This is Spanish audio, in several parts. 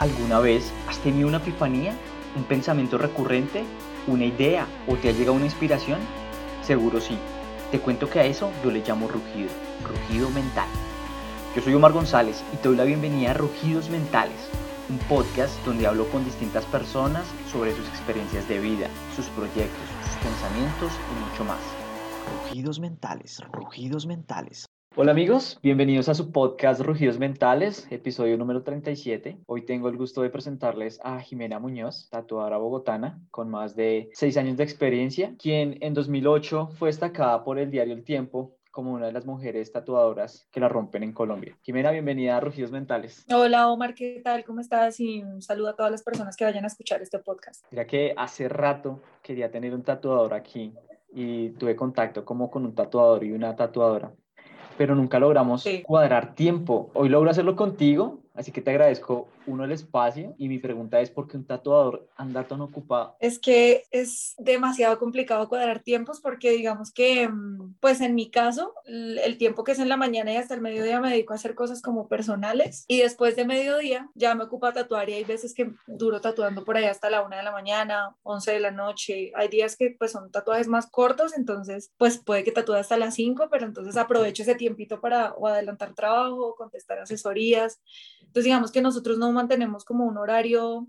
¿Alguna vez has tenido una epifanía, un pensamiento recurrente, una idea o te ha llegado una inspiración? Seguro sí. Te cuento que a eso yo le llamo rugido, rugido mental. Yo soy Omar González y te doy la bienvenida a Rugidos Mentales, un podcast donde hablo con distintas personas sobre sus experiencias de vida, sus proyectos, sus pensamientos y mucho más. Rugidos Mentales, Rugidos Mentales. Hola amigos, bienvenidos a su podcast Rugidos Mentales, episodio número 37. Hoy tengo el gusto de presentarles a Jimena Muñoz, tatuadora bogotana con más de seis años de experiencia, quien en 2008 fue destacada por el diario El Tiempo como una de las mujeres tatuadoras que la rompen en Colombia. Jimena, bienvenida a Rugidos Mentales. Hola Omar, ¿qué tal? ¿Cómo estás? Y un saludo a todas las personas que vayan a escuchar este podcast. Mira que hace rato quería tener un tatuador aquí y tuve contacto como con un tatuador y una tatuadora pero nunca logramos cuadrar tiempo. Hoy logro hacerlo contigo Así que te agradezco uno el espacio y mi pregunta es por qué un tatuador anda tan ocupado. Es que es demasiado complicado cuadrar tiempos porque digamos que, mm, pues en mi caso, el tiempo que es en la mañana y hasta el mediodía me dedico a hacer cosas como personales y después de mediodía ya me ocupa tatuar y hay veces que duro tatuando por ahí hasta la una de la mañana, 11 de la noche. Hay días que pues son tatuajes más cortos, entonces pues puede que tatúe hasta las 5, pero entonces aprovecho ese tiempito para o adelantar trabajo, contestar asesorías. Entonces, digamos que nosotros no mantenemos como un horario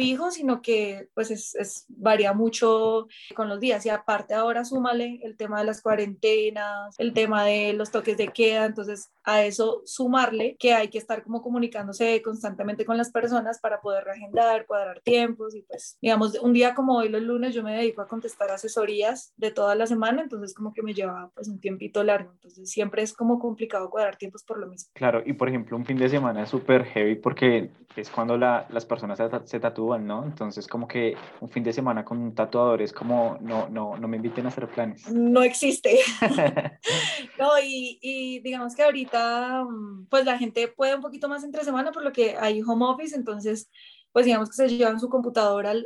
fijo, sino que pues es, varía mucho con los días. Y aparte ahora súmale el tema de las cuarentenas, el tema de los toques de queda, entonces a eso sumarle que hay que estar como comunicándose constantemente con las personas para poder reagendar, cuadrar tiempos y pues digamos un día como hoy los lunes yo me dedico a contestar asesorías de toda la semana, entonces como que me lleva pues un tiempito largo, entonces siempre es como complicado cuadrar tiempos por lo mismo. Claro, y por ejemplo un fin de semana es súper heavy porque es cuando la, las personas se, se tatúan ¿no? Entonces, como que un fin de semana con un tatuador es como, no, no, no me inviten a hacer planes. No existe. no, y, y, digamos que ahorita, mm, pues la gente puede un poquito más entre semana por lo que hay home office, entonces pues digamos que se llevan su computadora al,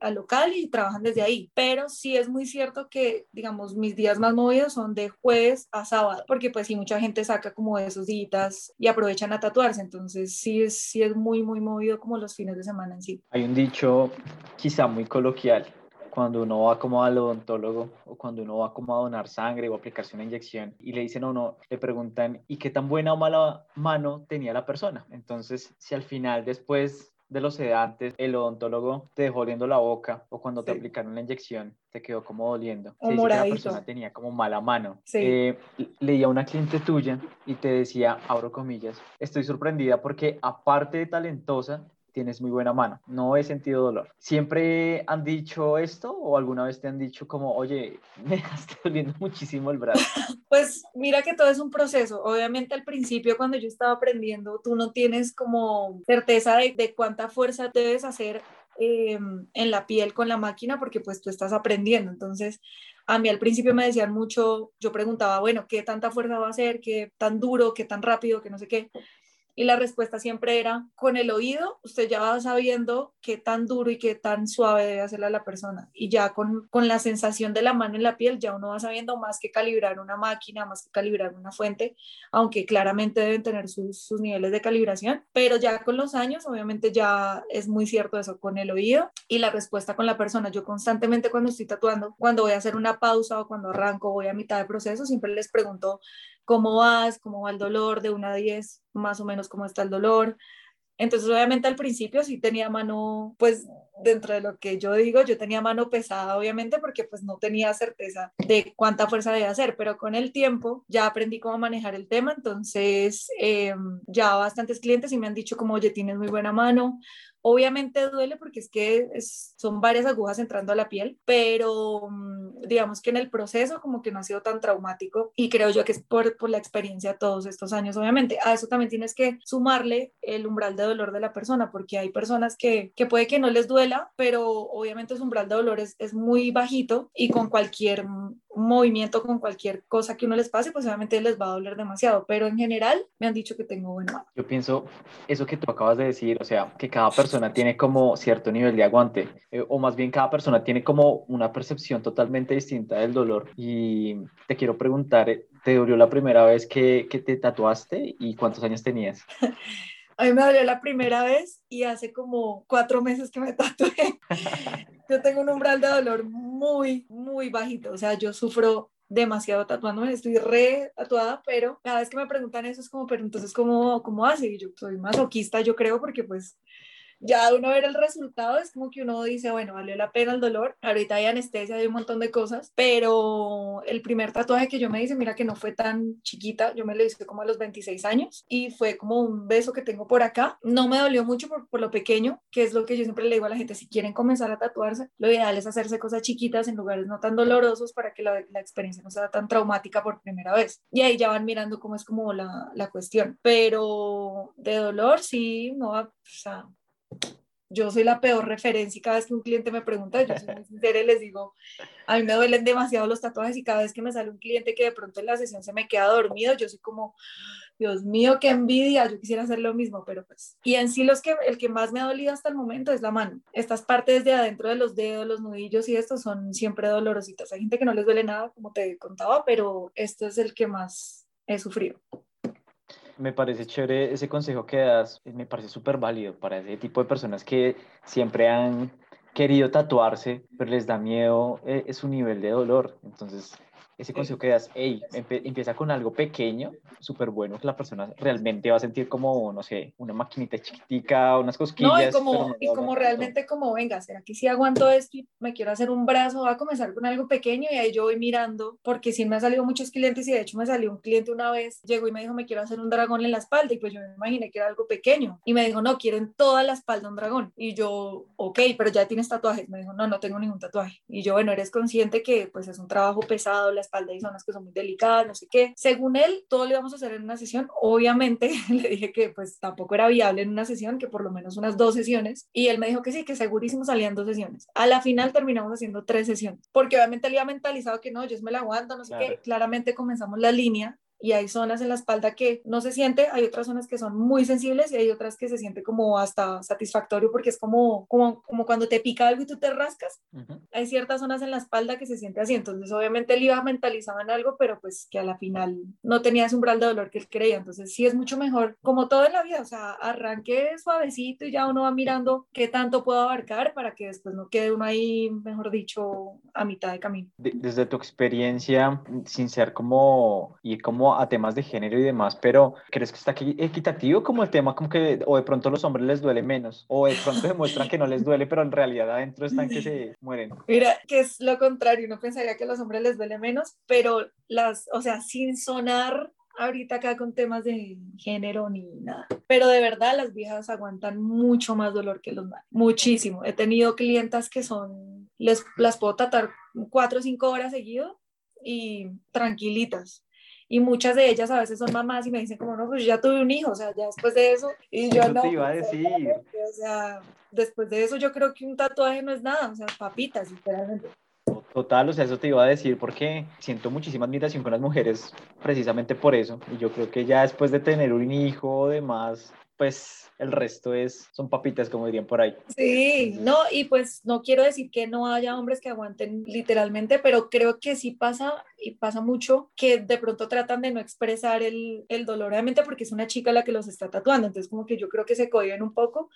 al, local y trabajan desde ahí. Pero sí es muy cierto que, digamos, mis días más movidos son de jueves a sábado, porque pues sí, mucha gente saca como esos días y aprovechan a tatuarse. Entonces sí es, sí es muy, muy movido como los fines de semana en sí. Hay un dicho quizá muy coloquial cuando uno va como al odontólogo o cuando uno va como a donar sangre o aplicarse una inyección y le dicen a uno, le preguntan, ¿y qué tan buena o mala mano tenía la persona? Entonces, si al final después de los sedantes, el odontólogo te dejó oliendo la boca o cuando te aplicaron la inyección te quedó como doliendo. Se dice que la persona tenía como mala mano. Eh, leía una cliente tuya y te decía, abro comillas, estoy sorprendida porque aparte de talentosa, tienes muy buena mano, no he sentido dolor. ¿Siempre han dicho esto o alguna vez te han dicho como, oye, me está doliendo muchísimo el brazo? Pues mira que todo es un proceso. Obviamente al principio cuando yo estaba aprendiendo, tú no tienes como certeza de, cuánta fuerza debes hacer eh, en la piel con la máquina porque pues tú estás aprendiendo. Entonces, a mí al principio me decían mucho, yo preguntaba, bueno, ¿qué tanta fuerza va a ser? ¿Qué tan duro? ¿Qué tan rápido? ¿Qué no sé qué? Y la respuesta siempre era, con el oído, usted ya va sabiendo qué tan duro y qué tan suave debe hacerle a la persona. Y ya con, con la sensación de la mano en la piel, ya uno va sabiendo más que calibrar una máquina, más que calibrar una fuente, aunque claramente deben tener sus, sus niveles de calibración. Pero ya con los años, obviamente ya es muy cierto eso con el oído y la respuesta con la persona. Yo constantemente cuando estoy tatuando, cuando voy a hacer una pausa o cuando arranco, voy a mitad de proceso, siempre les pregunto cómo vas, cómo va el dolor, de 1 a 10, más o menos cómo está el dolor. Entonces, obviamente al principio sí tenía mano, pues dentro de lo que yo digo, yo tenía mano pesada, obviamente, porque pues no tenía certeza de cuánta fuerza debía hacer, pero con el tiempo ya aprendí cómo manejar el tema, entonces em, ya bastantes clientes y me han dicho como, oye, tienes muy buena mano, Obviamente duele porque es que son varias agujas entrando a la piel, pero mm, digamos que en el proceso como que no ha sido tan traumático y creo yo que es por, por la experiencia todos estos años, obviamente. A eso también tienes que sumarle el umbral de dolor de la persona, porque hay personas que, que puede que no les duela, pero obviamente su umbral de dolor es, es muy bajito y con cualquier movimiento, con cualquier cosa que uno les pase, pues obviamente les va a doler demasiado, pero en general me han dicho que tengo buena mano. Yo pienso eso que tú acabas de decir, o sea, que cada persona tiene como cierto nivel de aguante, eh, o más bien cada persona tiene como una percepción totalmente distinta del dolor. Y te quiero preguntar, ¿te dolió la primera vez que, que te tatuaste y cuántos años tenías? A mí me dolió la primera vez y hace como cuatro meses que me tatué. Yo tengo un umbral de dolor muy, muy bajito. O sea, yo sufro demasiado tatuándome, estoy re tatuada, pero cada vez que me preguntan eso es como, pero entonces, ¿cómo, cómo hace? Y yo soy masoquista, yo creo, porque pues ya uno ver el resultado es como que uno dice, bueno, valió la pena el dolor, ahorita hay anestesia, hay un montón de cosas, pero el primer tatuaje que yo me hice, mira que no fue tan chiquita, yo me lo hice como a los 26 años y fue como un beso que tengo por acá, no me dolió mucho por, por lo pequeño, que es lo que yo siempre le digo a la gente, si quieren comenzar a tatuarse, lo ideal es hacerse cosas chiquitas en lugares no tan dolorosos para que la, la experiencia no sea tan traumática por primera vez. Y ahí ya van mirando cómo es como la, la cuestión, pero de dolor sí, no, o sea, yo soy la peor referencia y cada vez que un cliente me pregunta, yo soy muy sincera y les digo, a mí me duelen demasiado los tatuajes y cada vez que me sale un cliente que de pronto en la sesión se me queda dormido, yo soy como, Dios mío, qué envidia, yo quisiera hacer lo mismo, pero pues, y en sí los que, el que más me ha dolido hasta el momento es la mano. Estas partes de adentro de los dedos, los nudillos y estos son siempre dolorositas. Hay gente que no les duele nada, como te contaba, pero esto es el que más he sufrido. Me parece chévere ese consejo que das, me parece súper válido para ese tipo de personas que siempre han querido tatuarse, pero les da miedo eh, su nivel de dolor. Entonces, ese consejo que das, hey, empieza con algo pequeño, súper bueno, que la persona realmente va a sentir como, no sé, una maquinita chiquitica, unas cosquillas. No, y como, y como realmente como, venga, ¿será que si aguanto esto y me quiero hacer un brazo? Va a comenzar con algo pequeño y ahí yo voy mirando, porque sí me han salido muchos clientes y de hecho me salió un cliente una vez, llegó y me dijo, me quiero hacer un dragón en la espalda y pues yo me imaginé que era algo pequeño y me dijo, no, quiero en toda la espalda un dragón. Y yo, ok, pero ya tienes tatuajes. Me dijo, no, no tengo ningún tatuaje. Y yo, bueno, eres consciente que pues es un trabajo pesado, la espalda y zonas que son muy delicadas, no sé qué. Según él, todo lo íbamos a hacer en una sesión. Obviamente le dije que pues tampoco era viable en una sesión, que por lo menos unas dos sesiones. Y él me dijo que sí, que segurísimo salían dos sesiones. A la final terminamos haciendo tres sesiones, porque obviamente él había mentalizado que no, yo me la aguanto, no sé qué. Claramente comenzamos la línea y hay zonas en la espalda que no se siente, hay otras zonas que son muy sensibles y hay otras que se siente como hasta satisfactorio porque es como, como, como cuando te pica algo y tú te rascas. Hay ciertas zonas en la espalda que se siente así, entonces obviamente él iba mentalizado en algo, pero pues que a la final no tenía ese umbral de dolor que él creía, entonces sí es mucho mejor, como todo en la vida, o sea, arranque suavecito y ya uno va mirando qué tanto puedo abarcar para que después no quede uno ahí, mejor dicho, a mitad de camino. Desde tu experiencia, sin ser como, y como a temas de género y demás, pero ¿crees que está aquí equitativo como el tema como que o de pronto los hombres les duele menos o de pronto demuestran que no les duele, pero en realidad adentro están que se mueren? Mira, que es lo contrario, no pensaría que a los hombres les duele menos, pero las, o sea, sin sonar ahorita acá con temas de género ni nada. Pero de verdad las viejas aguantan mucho más dolor que los males, muchísimo. He tenido clientas que son, les, las puedo tratar cuatro o cinco horas seguido y tranquilitas y muchas de ellas a veces son mamás y me dicen como, no, pues ya tuve un hijo, o sea, ya después de eso, y yo no. te iba a decir. O sea, después de eso yo creo que un tatuaje no es nada, o sea, papitas, literalmente. Total, o sea, eso te iba a decir porque siento muchísima admiración con las mujeres precisamente por eso. Y yo creo que ya después de tener un hijo o demás, pues el resto es, son papitas, como dirían por ahí. Sí, no, y pues no quiero decir que no haya hombres que aguanten literalmente, pero creo que sí pasa y pasa mucho que de pronto tratan de no expresar el, el dolor, obviamente porque es una chica la que los está tatuando, entonces como que yo creo que se cohiben un poco,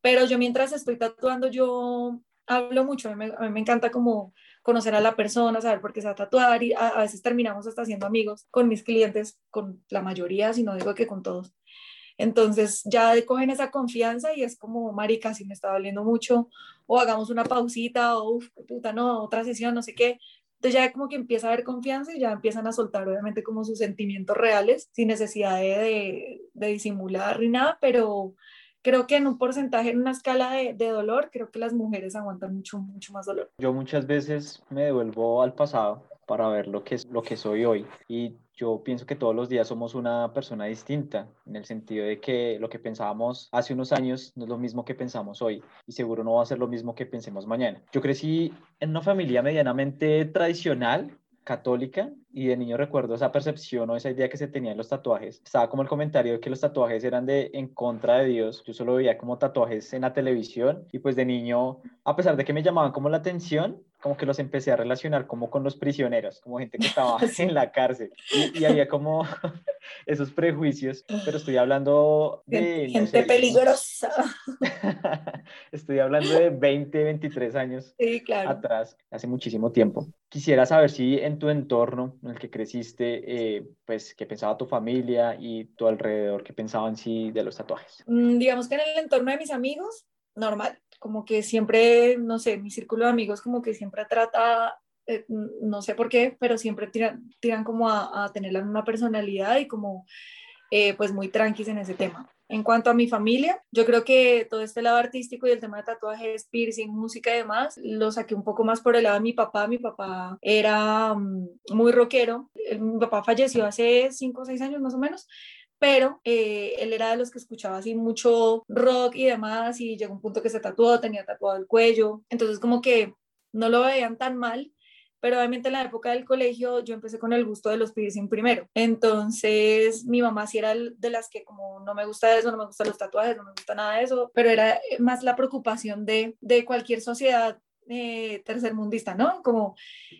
pero yo mientras estoy tatuando yo hablo mucho, a mí, me, encanta como conocer a la persona, saber por qué se va a tatuar y a, a veces terminamos hasta siendo amigos con mis clientes, con la mayoría, si no digo que con todos. Entonces ya cogen esa confianza y es como, marica, si me está doliendo mucho, o hagamos una pausita, o uff, puta, no, otra sesión, no sé qué. Entonces ya como que empieza a haber confianza y ya empiezan a soltar obviamente como sus sentimientos reales, sin necesidad de, de, disimular ni nada, pero creo que en un porcentaje, en una escala de, de, dolor, creo que las mujeres aguantan mucho, mucho más dolor. Yo muchas veces me devuelvo al pasado para ver lo que, es, lo que soy hoy y yo pienso que todos los días somos una persona distinta, en el sentido de que lo que pensábamos hace unos años no es lo mismo que pensamos hoy y seguro no va a ser lo mismo que pensemos mañana. Yo crecí en una familia medianamente tradicional, católica, y de niño recuerdo esa percepción o esa idea que se tenía de los tatuajes. Estaba como el comentario de que los tatuajes eran de en contra de Dios. Yo solo veía como tatuajes en la televisión y pues de niño, a pesar de que me llamaban como la atención, como que los empecé a relacionar como con los prisioneros, como gente que estaba en la cárcel. Y, había como esos prejuicios, pero estoy hablando de... Gente peligrosa. estoy hablando de 20, 23 años atrás, hace muchísimo tiempo. Quisiera saber si en tu entorno en el que creciste, eh, pues, qué pensaba tu familia y tu alrededor, qué pensaban sí de los tatuajes. Mm, digamos que en el entorno de mis amigos, normal, como que siempre, no sé, mi círculo de amigos como que siempre trata, eh, no sé por qué, pero siempre tiran, tiran como a, tener la misma personalidad y como eh, pues muy tranquis en ese tema. En cuanto a mi familia, yo creo que todo este lado artístico y el tema de tatuajes, piercing, música y demás, lo saqué un poco más por el lado de mi papá. Mi papá era mm, muy rockero. Mi papá falleció hace cinco o seis años más o menos, pero eh, él era de los que escuchaba así mucho rock y demás y llegó un punto que se tatuó, tenía tatuado el cuello, entonces como que no lo veían tan mal, pero obviamente en la época del colegio yo empecé con el gusto de los piercing primero, entonces mi mamá sí era de las que como no me gusta eso, no me gustan los tatuajes, no me gusta nada de eso, pero era más la preocupación de, de cualquier sociedad eh, tercermundista, ¿no? Como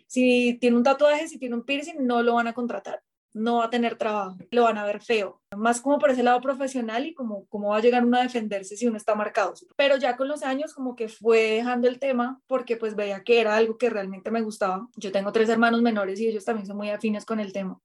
si tiene un tatuaje, si tiene un piercing, no lo van a contratar no va a tener trabajo, lo van a ver feo. Más como por ese lado profesional y como cómo va a llegar uno a defenderse si uno está marcado. Pero ya con los años como que fue dejando el tema porque pues veía que era algo que realmente me gustaba. Yo tengo tres hermanos menores y ellos también son muy afines con el tema.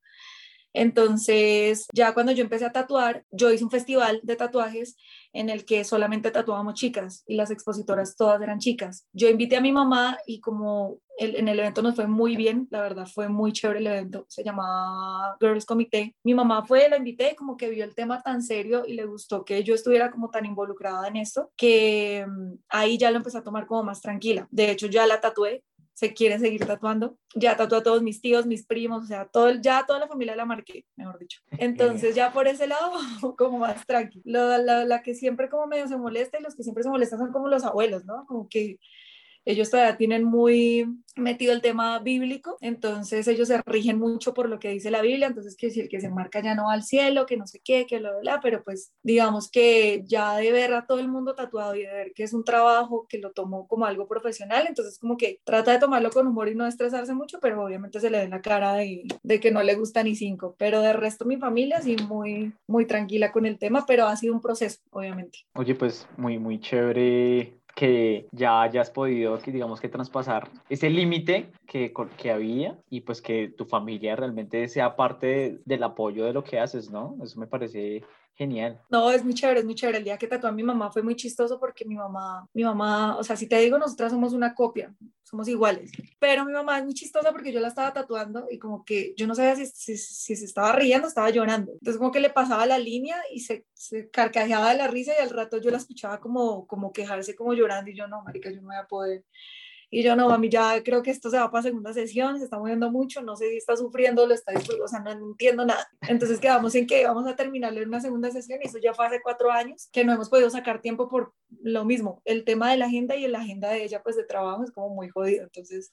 Entonces, ya cuando yo empecé a tatuar, yo hice un festival de tatuajes en el que solamente tatuábamos chicas y las expositoras todas eran chicas. Yo invité a mi mamá y como en el evento nos fue muy bien, la verdad fue muy chévere el evento, se llamaba Girls Comité. Mi mamá fue, la invité, como que vio el tema tan serio y le gustó que yo estuviera como tan involucrada en esto, que mm, ahí ya lo empecé a tomar como más tranquila. De hecho, ya la tatué, se quiere seguir tatuando. Ya tatuó a todos mis tíos, mis primos, o sea, todo, ya toda la familia la marqué, mejor dicho. Entonces ya por ese lado, como más tranquilo. La, la, que siempre como medio se molesta y los que siempre se molestan son como los abuelos, ¿no? Como que ellos todavía tienen muy metido el tema bíblico, entonces ellos se rigen mucho por lo que dice la Biblia, entonces que si el que se marca ya no va al cielo, que no sé qué, que lo la, pero pues digamos que ya de ver a todo el mundo tatuado y de ver que es un trabajo que lo tomó como algo profesional, entonces como que trata de tomarlo con humor y no estresarse mucho, pero obviamente se le ve la cara de, de que no le gusta ni cinco, pero de resto mi familia sí muy, muy tranquila con el tema, pero ha sido un proceso, obviamente. Oye, pues muy, muy chévere que ya hayas podido, que digamos que traspasar ese límite que, que había y pues que tu familia realmente sea parte del apoyo de lo que haces, ¿no? Eso me parece genial. No, es muy chévere, es muy chévere. El día que tatuó a mi mamá fue muy chistoso porque mi mamá, mi mamá, o sea, si te digo, nosotras somos una copia, somos iguales. Pero mi mamá es muy chistosa porque yo la estaba tatuando y como que yo no sabía si, si, si se estaba riendo estaba llorando. Entonces como que le pasaba la línea y se, se, carcajeaba de la risa y al rato yo la escuchaba como, como quejarse, como llorando y yo no, marica, yo no voy a poder. Y yo no, mami, ya creo que esto se va para segunda sesión, se está moviendo mucho, no sé si está sufriendo, lo está o sea, no, entiendo nada. Entonces quedamos en que vamos a terminarlo en una segunda sesión y eso ya fue hace cuatro años que no hemos podido sacar tiempo por lo mismo. El tema de la agenda y la agenda de ella, pues de trabajo, es como muy jodido. Entonces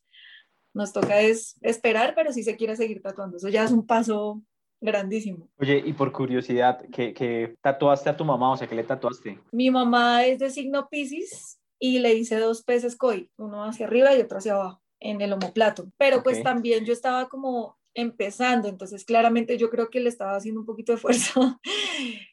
nos toca es esperar, pero si se quiere seguir tatuando. Eso ya es un paso grandísimo. Oye, y por curiosidad, ¿qué, qué tatuaste a tu mamá? O sea, ¿qué le tatuaste? Mi mamá es de signo Pisces y le hice dos peces koi, uno hacia arriba y otro hacia abajo, en el omoplato. Pero pues también yo estaba como empezando, entonces claramente yo creo que le estaba haciendo un poquito de fuerza.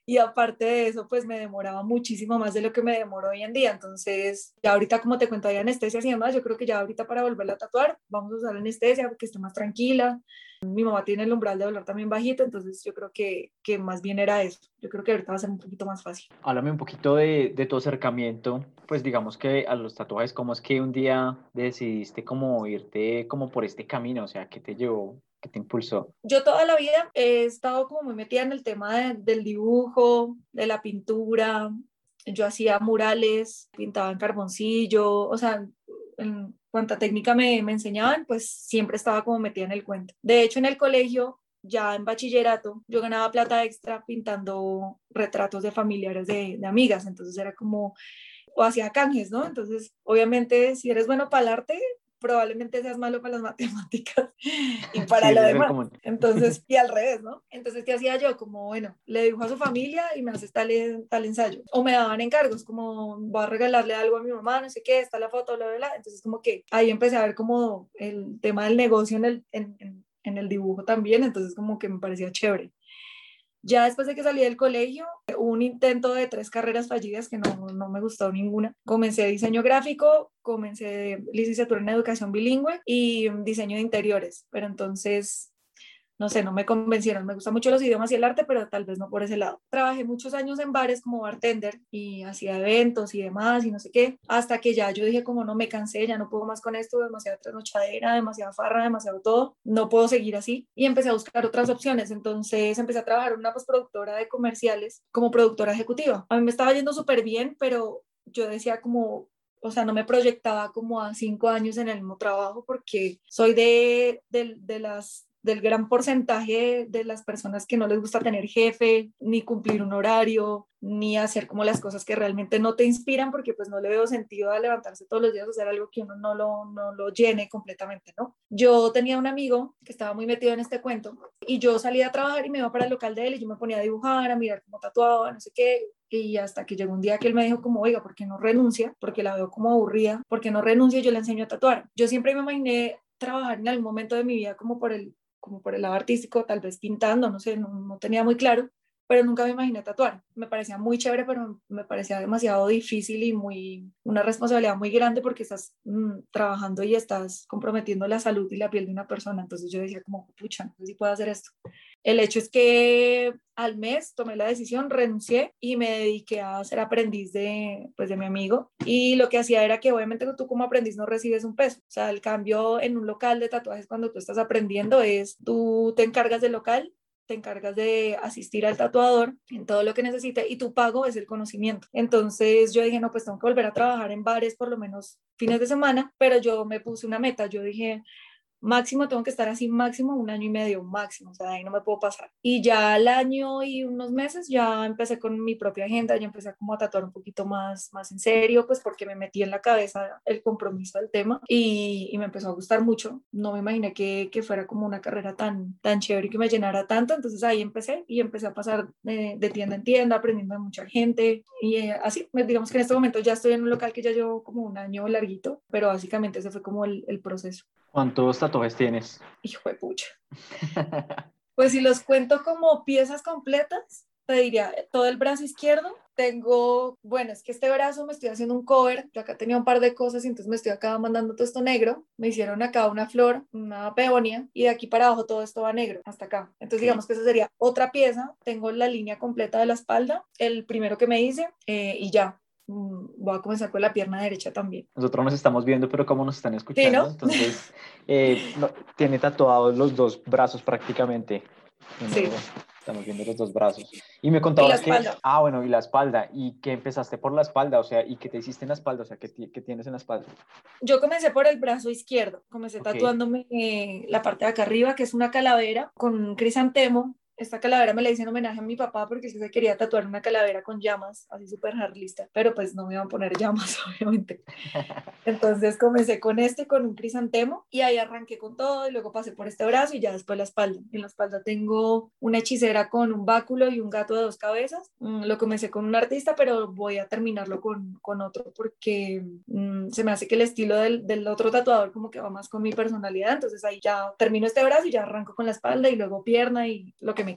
Y aparte de eso pues me demoraba muchísimo más de lo que me demoró hoy en día, entonces ya ahorita como te cuento hay anestesia y demás, yo creo que ya ahorita para volverla a tatuar vamos a usar anestesia porque esté más tranquila, mi mamá tiene el umbral de dolor también bajito, entonces yo creo que, que más bien era eso, yo creo que ahorita va a ser un poquito más fácil. Háblame un poquito de, de tu acercamiento, pues digamos que a los tatuajes, ¿cómo es que un día decidiste como irte como por este camino? O sea, ¿qué te llevó te impulsó? Yo toda la vida he estado como muy metida en el tema del dibujo, de la pintura. Yo hacía murales, pintaba en carboncillo, o sea, en cuanta técnica me, me enseñaban, pues siempre estaba como metida en el cuento. De hecho, en el colegio ya en bachillerato yo ganaba plata extra pintando retratos de familiares de, de, amigas, entonces era como, o hacía canjes, ¿no? Entonces, obviamente, si eres bueno para el arte, probablemente seas malo para las matemáticas y para lo demás. Entonces, y al revés, ¿no? Entonces, ¿qué hacía yo? Como, bueno, le dibujo a su familia y me haces tal, tal ensayo. O me daban encargos, como, voy a regalarle algo a mi mamá, no sé qué, está la foto, bla, bla, bla. Entonces, como que ahí empecé a ver como el tema del negocio en el, en, en el dibujo también, entonces como que me parecía chévere. Ya después de que salí del colegio, un intento de tres carreras fallidas que no, no me gustó ninguna. Comencé diseño gráfico, comencé licenciatura en educación bilingüe y diseño de interiores, pero entonces no sé, no me convencieron. Me gustan mucho los idiomas y el arte, pero tal vez no por ese lado. Trabajé muchos años en bares como bartender y hacía eventos y demás y no sé qué, hasta que ya yo dije como no me cansé, ya no puedo más con esto, demasiada trasnochadera, demasiada farra, demasiado todo, no puedo seguir así y empecé a buscar otras opciones. Entonces empecé a trabajar en una postproductora de comerciales como productora ejecutiva. A mí me estaba yendo súper bien, pero yo decía como o sea, no me proyectaba como a cinco años en el mismo trabajo porque soy de, de, de, las del gran porcentaje de las personas que no les gusta tener jefe, ni cumplir un horario, ni hacer como las cosas que realmente no te inspiran, porque pues no le veo sentido a levantarse todos los días a hacer algo que uno no lo, no lo llene completamente, ¿no? Yo tenía un amigo que estaba muy metido en este cuento y yo salía a trabajar y me iba para el local de él y yo me ponía a dibujar, a mirar cómo tatuaba, no sé qué, y hasta que llegó un día que él me dijo como, oiga, ¿por qué no renuncia? Porque la veo como aburrida, ¿por qué no renuncia? Yo le enseño a tatuar. Yo siempre me imaginé trabajar en algún momento de mi vida como por el como por el lado artístico, tal vez pintando, no sé, no, tenía muy claro, pero nunca me imaginé tatuar. Me parecía muy chévere, pero me parecía demasiado difícil y muy una responsabilidad muy grande porque estás mm, trabajando y estás comprometiendo la salud y la piel de una persona. Entonces yo decía como, pucha, no sé si puedo hacer esto. El hecho es que al mes tomé la decisión, renuncié y me dediqué a ser aprendiz de, pues, de mi amigo. Y lo que hacía era que obviamente tú como aprendiz no recibes un peso. O sea, el cambio en un local de tatuajes cuando tú estás aprendiendo es tú te encargas del local te encargas de asistir al tatuador en todo lo que necesite y tu pago es el conocimiento. Entonces yo dije, no, pues tengo que volver a trabajar en bares por lo menos fines de semana, pero yo me puse una meta, yo dije, máximo tengo que estar así, máximo un año y medio, máximo, o sea, ahí no me puedo pasar. Y ya al año y unos meses ya empecé con mi propia agenda, ya empecé como a tatuar un poquito más, más en serio, pues porque me metí en la cabeza el compromiso del tema y, y me empezó a gustar mucho. No me imaginé que, que, fuera como una carrera tan, tan chévere que me llenara tanto, entonces ahí empecé y empecé a pasar de, de tienda en tienda, aprendiendo de mucha gente y eh, así, digamos que en este momento ya estoy en un local que ya llevo como un año larguito, pero básicamente ese fue como el, el proceso. ¿Cuántos tatuajes tienes? Hijo de pucha. pues si los cuento como piezas completas, te diría todo el brazo izquierdo. Tengo, bueno, es que este brazo me estoy haciendo un cover. Yo acá tenía un par de cosas y entonces me estoy acá mandando todo esto negro. Me hicieron acá una flor, una peonia y de aquí para abajo todo esto va negro hasta acá. Entonces digamos que esa sería otra pieza. Tengo la línea completa de la espalda, el primero que me hice eh, y ya. Mm, voy a comenzar con la pierna derecha también. Nosotros nos estamos viendo, pero como nos están escuchando, entonces eh, tiene tatuados los dos brazos prácticamente. Sí. Estamos viendo los dos brazos. Y me contabas que... Ah, bueno, y la espalda. ¿Y que empezaste por la espalda? O sea, ¿y qué te hiciste en la espalda? O sea, ¿qué, qué tienes en la espalda? Yo comencé por el brazo izquierdo. Comencé tatuándome eh, la parte de acá arriba, que es una calavera con un crisantemo esta calavera me la hice en homenaje a mi papá porque se quería tatuar una calavera con llamas, así súper harlista, pero pues no me iban a poner llamas, obviamente. Entonces comencé con este, con un crisantemo, y ahí arranqué con todo, y luego pasé por este brazo y ya después la espalda. En la espalda tengo una hechicera con un báculo y un gato de dos cabezas. Mm, lo comencé con un artista, pero voy a terminarlo con, con otro porque mm, se me hace que el estilo del, del otro tatuador como que va más con mi personalidad, entonces ahí ya termino este brazo y ya arranco con la espalda y luego pierna y lo que me.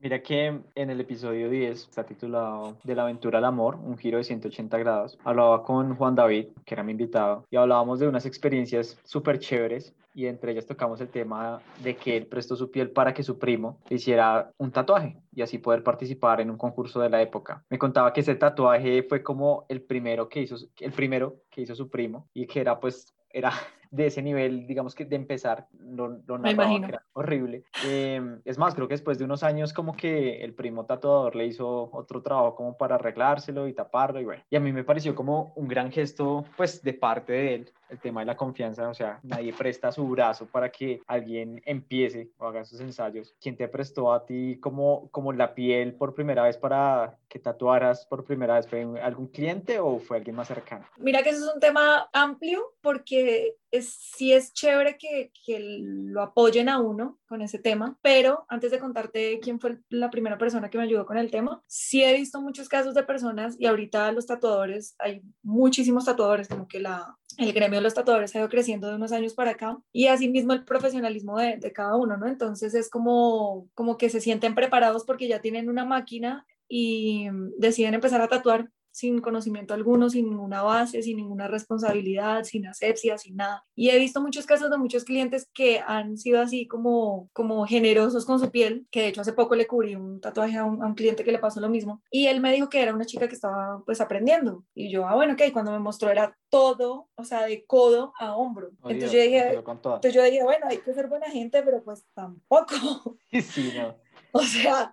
Mira que en el episodio 10 está titulado De la aventura al amor, un giro de 180 grados. Hablaba con Juan David, que era mi invitado, y hablábamos de unas experiencias súper chéveres y entre ellas tocamos el tema de que él prestó su piel para que su primo hiciera un tatuaje y así poder participar en un concurso de la época. Me contaba que ese tatuaje fue como el primero que hizo, el primero que hizo su primo y que era pues era de ese nivel, digamos que de empezar, lo, lo que era horrible. Em, es más, creo que después de unos años como que el primo tatuador le hizo otro trabajo como para arreglárselo y taparlo y bueno. Y a mí me pareció como un gran gesto pues de parte de él el tema de la confianza, o sea, nadie presta su brazo para que alguien empiece o haga sus ensayos. ¿Quién te prestó a ti como, como la piel por primera vez para que tatuaras por primera vez? ¿Fue algún cliente o fue alguien más cercano? Mira que eso es un tema amplio porque es, sí es chévere que, que, lo apoyen a uno con ese tema, pero antes de contarte quién fue la primera persona que me ayudó con el tema, sí he visto muchos casos de personas y ahorita los tatuadores, hay muchísimos tatuadores, como que la, el gremio de los tatuadores ha ido creciendo de unos años para acá y asimismo el profesionalismo de, de cada uno, ¿no? Entonces es como, como que se sienten preparados porque ya tienen una máquina y deciden empezar a tatuar sin conocimiento alguno, sin ninguna base, sin ninguna responsabilidad, sin asepsia, sin nada. Y he visto muchos casos de muchos clientes que han sido así como, como generosos con su piel, que de hecho hace poco le cubrí un tatuaje a un, a un cliente que le pasó lo mismo, y él me dijo que era una chica que estaba pues aprendiendo. Y yo, ah, bueno, ok, cuando me mostró era todo, o sea, de codo a hombro. Oye, entonces, yo dije, entonces yo dije, bueno, hay que ser buena gente, pero pues tampoco. Sí, no. O sea,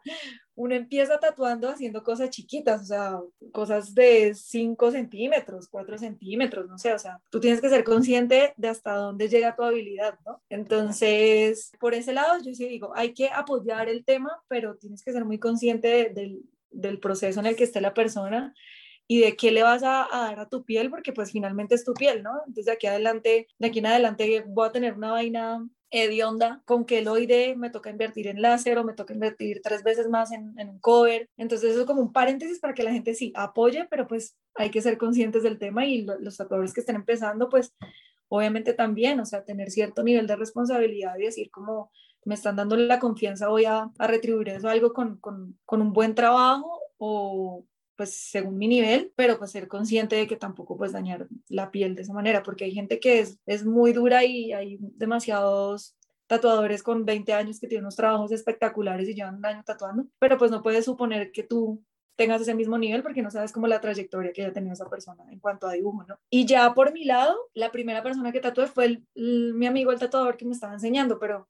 uno empieza tatuando haciendo cosas chiquitas, o sea, cosas de 5 centímetros, 4 centímetros, no sé, o sea, tú tienes que ser consciente de hasta dónde llega tu habilidad, ¿no? Entonces, por ese lado, yo sí digo, hay que apoyar el tema, pero tienes que ser muy consciente de, del, del proceso en el que esté la persona y de qué le vas a, a, dar a tu piel, porque pues finalmente es tu piel, ¿no? Entonces de aquí adelante, de aquí en adelante voy a tener una vaina hedionda con queloide, me toca invertir en láser o me toca invertir tres veces más en, en, un cover. Entonces eso es como un paréntesis para que la gente sí apoye, pero pues hay que ser conscientes del tema y lo, los tatuadores que estén empezando, pues obviamente también, o sea, tener cierto nivel de responsabilidad y decir como me están dando la confianza, voy a, a retribuir eso algo con, con, con un buen trabajo o pues según mi nivel, pero pues ser consciente de que tampoco pues dañar la piel de esa manera, porque hay gente que es, es muy dura y hay demasiados tatuadores con 20 años que tienen unos trabajos espectaculares y llevan un año tatuando, pero pues no puedes suponer que tú tengas ese mismo nivel porque no sabes cómo la trayectoria que ya tenía esa persona en cuanto a dibujo, ¿no? Y ya por mi lado, la primera persona que tatué fue mi amigo el tatuador que me estaba enseñando, pero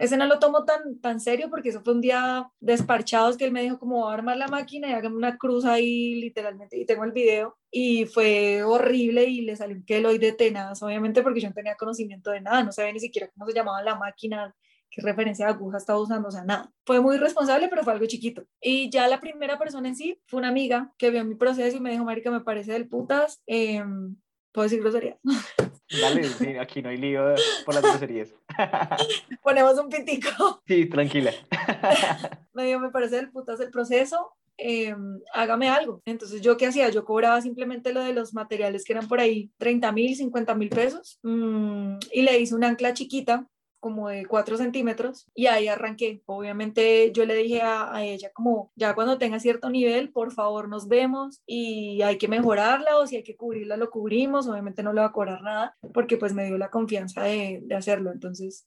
ese no lo tomo tan, tan serio porque eso fue un día desparchados que él me dijo como a armar la máquina y hágame una cruz ahí literalmente y tengo el video y fue horrible y le salió un queloide tenaz obviamente porque yo no tenía conocimiento de nada, no sabía ni siquiera cómo se llamaba la máquina, qué referencia de aguja estaba usando, o sea, nada. Fue muy responsable, pero fue algo chiquito. Y ya la primera persona en sí fue una amiga que vio mi proceso y me dijo, marica, me parece del putas, eh, ¿puedo decir grosería? Dale, aquí no hay lío por las groserías. Ponemos un pitico. Sí, tranquila. me dijo, me parece del putas el proceso, eh, hágame algo. Entonces, ¿yo qué hacía? Yo cobraba simplemente lo de los materiales que eran por ahí 30 mil, 50 mil pesos mmm, y le hice un ancla chiquita como de 4 centímetros y ahí arranqué. Obviamente yo le dije a, ella como ya cuando tenga cierto nivel, por favor nos vemos y hay que mejorarla o si hay que cubrirla, lo cubrimos. Obviamente no le va a cobrar nada porque pues me dio la confianza de, de hacerlo. Entonces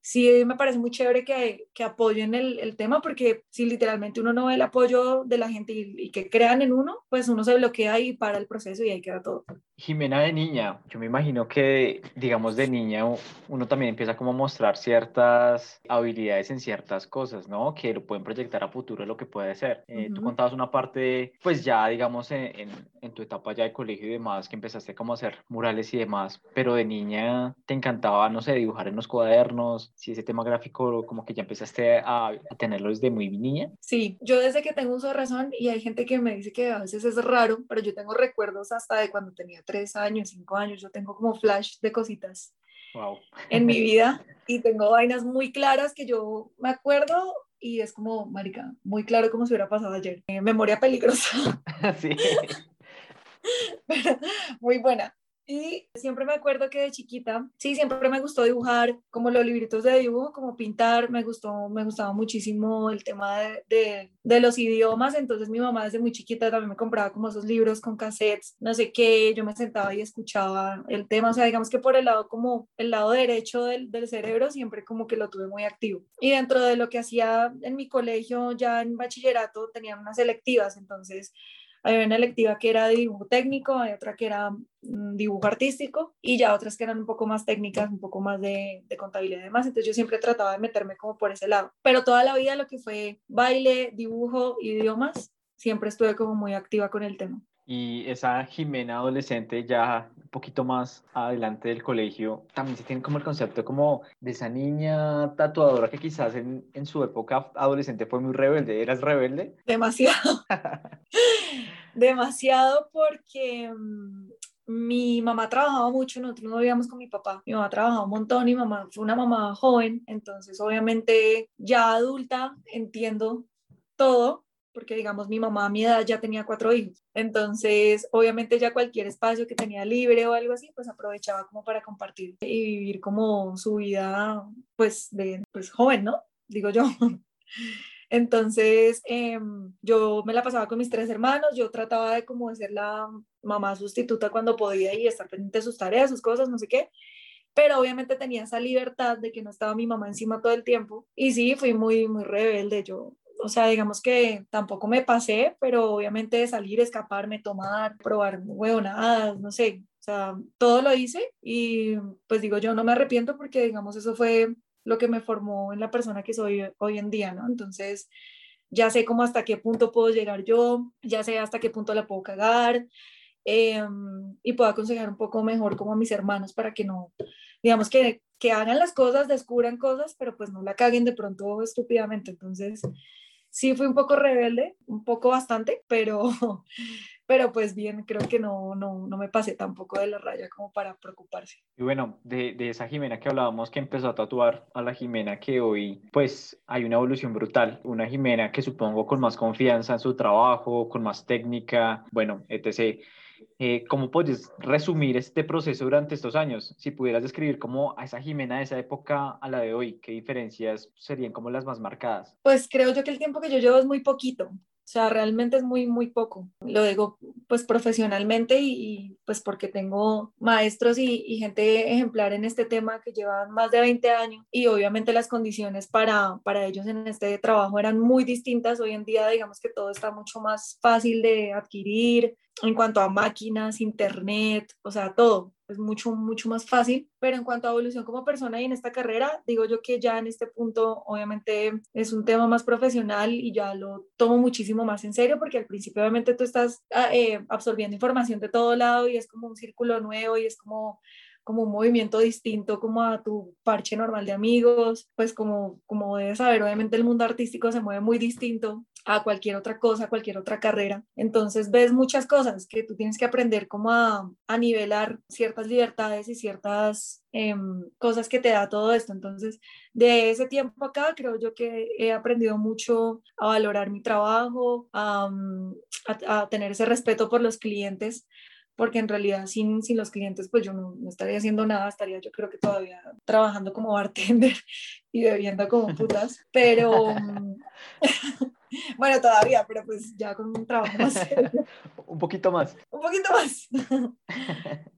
sí me parece muy chévere que, que apoyen el, el, tema porque si literalmente uno no ve el apoyo de la gente y, y, que crean en uno, pues uno se bloquea y para el proceso y ahí queda todo. Jimena de niña, yo me imagino que, digamos, de niña uno también empieza como a mostrar ciertas habilidades en ciertas cosas, ¿no? Que lo pueden proyectar a futuro lo que puede ser. Eh, uh -huh. Tú contabas una parte, pues ya, digamos, en, en, en, tu etapa ya de colegio y demás, que empezaste como a hacer murales y demás, pero de niña te encantaba, no sé, dibujar en los cuadernos, si ese tema gráfico como que ya empezaste a, a tenerlo desde muy niña. Sí, yo desde que tengo uso de razón y hay gente que me dice que a veces es raro, pero yo tengo recuerdos hasta de cuando tenía tres años, cinco años, yo tengo como flash de cositas wow. en mi vida y tengo vainas muy claras que yo me acuerdo y es como, marica, muy claro como si hubiera pasado ayer. Eh, memoria peligrosa. sí. Pero, muy buena. Y siempre me acuerdo que de chiquita, sí, siempre me gustó dibujar, como los libritos de dibujo, como pintar, me gustó, me gustaba muchísimo el tema de, de, de, los idiomas, entonces mi mamá desde muy chiquita también me compraba como esos libros con cassettes, no sé qué, yo me sentaba y escuchaba el tema, o sea, digamos que por el lado como el lado derecho del, del cerebro siempre como que lo tuve muy activo. Y dentro de lo que hacía en mi colegio, ya en bachillerato, tenían unas selectivas, entonces Había una electiva que era de dibujo técnico, hay otra que era mm, dibujo artístico y ya otras que eran un poco más técnicas, un poco más de, de contabilidad y demás. Entonces yo siempre trataba de meterme como por ese lado. Pero toda la vida lo que fue baile, dibujo, idiomas, siempre estuve como muy activa con el tema. Y esa Jimena adolescente ya un poquito más adelante del colegio, también se tiene como el concepto como de esa niña tatuadora que quizás en, en su época adolescente fue muy rebelde. ¿Eras rebelde? Demasiado. Demasiado porque mm, mi mamá trabajaba mucho, nosotros no vivíamos con mi papá, mi mamá trabajaba un montón y mamá fue una mamá joven, entonces obviamente ya adulta entiendo todo, porque digamos mi mamá a mi edad ya tenía cuatro hijos. Entonces, obviamente ya cualquier espacio que tenía libre o algo así, pues aprovechaba como para compartir y vivir como su vida, pues de pues joven, ¿no? Digo yo. Entonces, em, yo me la pasaba con mis tres hermanos, yo trataba de como de ser la mamá sustituta cuando podía y estar pendiente de sus tareas, sus cosas, no sé qué pero obviamente tenía esa libertad de que no estaba mi mamá encima todo el tiempo. Y sí, fui muy, muy rebelde. Yo o sea, digamos que tampoco me pasé, pero obviamente salir, escaparme, tomar, probar huevonadas, no sé, o sea, todo lo hice y pues digo yo no me arrepiento porque digamos eso fue lo que me formó en la persona que soy hoy en día, ¿no? Entonces ya sé cómo hasta qué punto puedo llegar yo, ya sé hasta qué punto la puedo cagar em, y puedo aconsejar un poco mejor como a mis hermanos para que no, digamos que, que hagan las cosas, descubran cosas, pero pues no la caguen de pronto estúpidamente. Entonces, sí fui un poco rebelde, un poco bastante, pero, pero pues bien, creo que no, no, no me pasé tampoco de la raya como para preocuparse. Y bueno, de, de, esa Jimena que hablábamos que empezó a tatuar a la Jimena que hoy pues hay una evolución brutal, una Jimena que supongo con más confianza en su trabajo, con más técnica, bueno, etc. Eh, ¿Cómo puedes resumir este proceso durante estos años? Si pudieras describir cómo a esa Jimena de esa época a la de hoy, ¿qué diferencias serían como las más marcadas? Pues creo yo que el tiempo que yo llevo es muy poquito. O sea, realmente es muy, muy poco. Lo digo pues profesionalmente y, pues porque tengo maestros y, y, gente ejemplar en este tema que llevan más de 20 años y obviamente las condiciones para, para ellos en este trabajo eran muy distintas. Hoy en día digamos que todo está mucho más fácil de adquirir, en cuanto a máquinas, internet, o sea, todo es mucho, mucho más fácil. Pero en cuanto a evolución como persona y en esta carrera, digo yo que ya en este punto, obviamente, es un tema más profesional y ya lo tomo muchísimo más en serio porque al principio, obviamente, tú estás ah, eh, absorbiendo información de todo lado y es como un círculo nuevo y es como como un movimiento distinto como a tu parche normal de amigos, pues como, como debes saber, obviamente el mundo artístico se mueve muy distinto a cualquier otra cosa, cualquier otra carrera. Entonces ves muchas cosas que tú tienes que aprender como a, a nivelar ciertas libertades y ciertas em, cosas que te da todo esto. Entonces, de ese tiempo acá, creo yo que he aprendido mucho a valorar mi trabajo, a, a tener ese respeto por los clientes porque en realidad sin, sin los clientes pues yo no, no, estaría haciendo nada, estaría yo creo que todavía trabajando como bartender y bebiendo como putas, pero bueno, todavía, pero pues ya con un trabajo más serio. un poquito más. Un poquito más.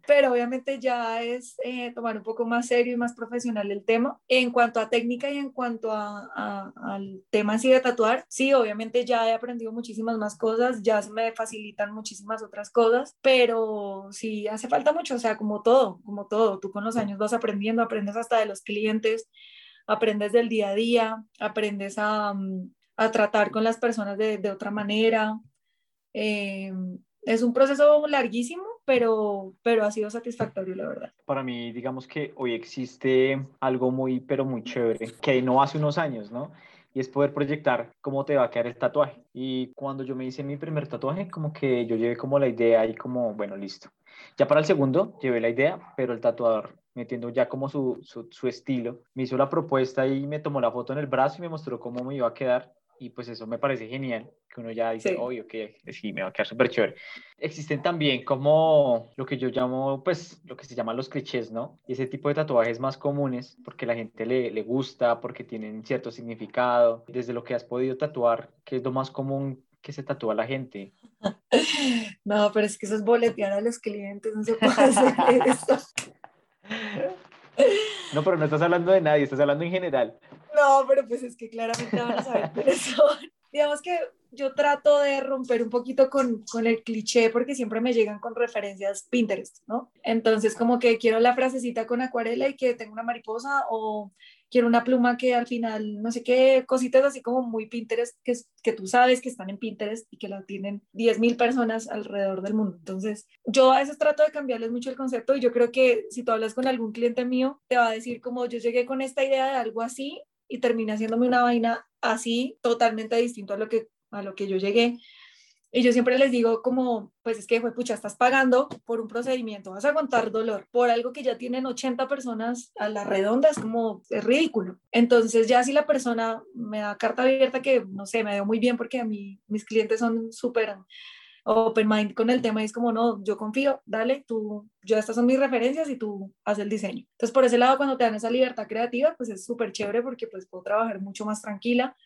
pero obviamente ya es eh, tomar un poco más serio y más profesional el tema. En cuanto a técnica y en cuanto a, a, al tema así de tatuar, sí, obviamente ya he aprendido muchísimas más cosas, ya se me facilitan muchísimas otras cosas, pero sí hace falta mucho, o sea, como todo, como todo, tú con los años vas aprendiendo, aprendes hasta de los clientes, aprendes del día a día, aprendes a, mm, a tratar con las personas de, de otra manera. Eh, es un proceso larguísimo, pero, pero ha sido satisfactorio, la verdad. Para mí, digamos que hoy existe algo muy, pero muy chévere, que no hace unos años, ¿no? Y es poder proyectar cómo te va a quedar el tatuaje. Y cuando yo me hice mi primer tatuaje, como que yo llevé como la idea y como, bueno, listo. Ya para el segundo llevé la idea, pero el tatuador metiendo ya como su, su, su, estilo, me hizo la propuesta y me tomó la foto en el brazo y me mostró cómo me iba a quedar y pues eso me parece genial, que uno ya dice, sí. obvio que sí, me va a quedar súper chévere. Existen también como lo que yo llamo, pues, lo que se llaman los clichés, ¿no? Y ese tipo de tatuajes más comunes, porque la gente le, le gusta, porque tienen cierto significado. Desde lo que has podido tatuar, ¿qué es lo más común que se tatúa la gente? No, pero es que eso es boletear a los clientes, no se puede hacer eso. No, pero no estás hablando de nadie, estás hablando en general. No, pero pues es que claramente van a saber quiénes son. digamos que yo trato de romper un poquito con, con, el cliché porque siempre me llegan con referencias Pinterest, ¿no? Entonces como que quiero la frasecita con acuarela y que tenga una mariposa o quiero una pluma que al final, no sé qué, cositas así como muy Pinterest, que, que tú sabes que están en Pinterest y que la tienen 10.000 personas alrededor del mundo. Entonces, yo a veces trato de cambiarles mucho el concepto y yo creo que si tú hablas con algún cliente mío, te va a decir como yo llegué con esta idea de algo así y terminé haciéndome una vaina así totalmente distinto a lo que a lo que yo llegué y yo siempre les digo como, pues es que, pucha, estás pagando por un procedimiento, vas a aguantar dolor por algo que ya tienen 80 personas a la redonda, es como, es ridículo. Entonces ya si la persona me da carta abierta que, no sé, me dio muy bien porque a mí, mis clientes son súper open mind con el tema y es como, no, yo confío, dale, tú, yo estas son mis referencias y tú haces el diseño. Entonces por ese lado, cuando te dan esa libertad creativa, pues es súper chévere porque pues puedo trabajar mucho más tranquila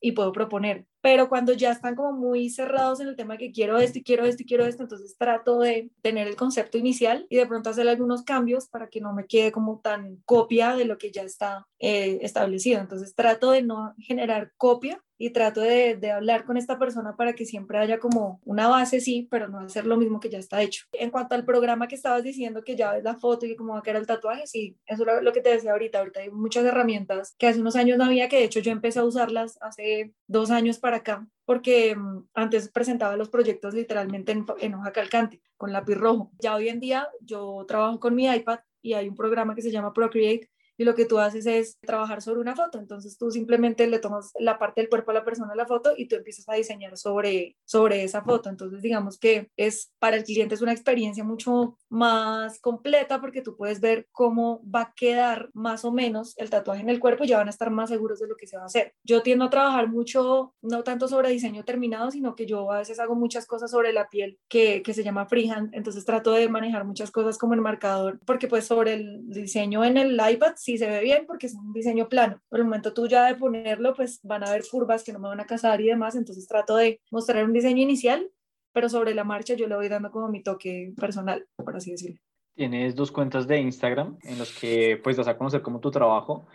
y puedo proponer pero cuando ya están como muy cerrados en el tema que quiero esto y quiero esto y quiero esto, entonces trato de tener el concepto inicial y de pronto hacer algunos cambios para que no me quede como tan copia de lo que ya está eh, establecido. Entonces trato de no generar copia y trato de, de, hablar con esta persona para que siempre haya como una base, sí, pero no hacer lo mismo que ya está hecho. En cuanto al programa que estabas diciendo, que ya ves la foto y cómo va a quedar el tatuaje, sí, eso es lo, que te decía ahorita. Ahorita hay muchas herramientas que hace unos años no había, que de hecho yo empecé a usarlas hace dos años para acá, porque mm, antes presentaba los proyectos literalmente en, en, hoja calcante, con lápiz rojo. Ya hoy en día yo trabajo con mi iPad y hay un programa que se llama Procreate y lo que tú haces es trabajar sobre una foto. Entonces tú simplemente le tomas la parte del cuerpo a la persona a la foto y tú empiezas a diseñar sobre, sobre esa foto. Entonces digamos que es para el cliente es una experiencia mucho más completa porque tú puedes ver cómo va a quedar más o menos el tatuaje en el cuerpo y ya van a estar más seguros de lo que se va a hacer. Yo tiendo a trabajar mucho, no tanto sobre diseño terminado, sino que yo a veces hago muchas cosas sobre la piel que, que se llama freehand. Entonces trato de manejar muchas cosas como el marcador porque pues sobre el diseño en el iPad sí se ve bien porque es un diseño plano. Por el momento tú ya de ponerlo, pues van a haber curvas que no me van a casar y demás, entonces trato de mostrar un diseño inicial, pero sobre la marcha yo le voy dando como mi toque personal, por así decirlo. Tienes dos cuentas de Instagram en los que pues das a conocer como tu trabajo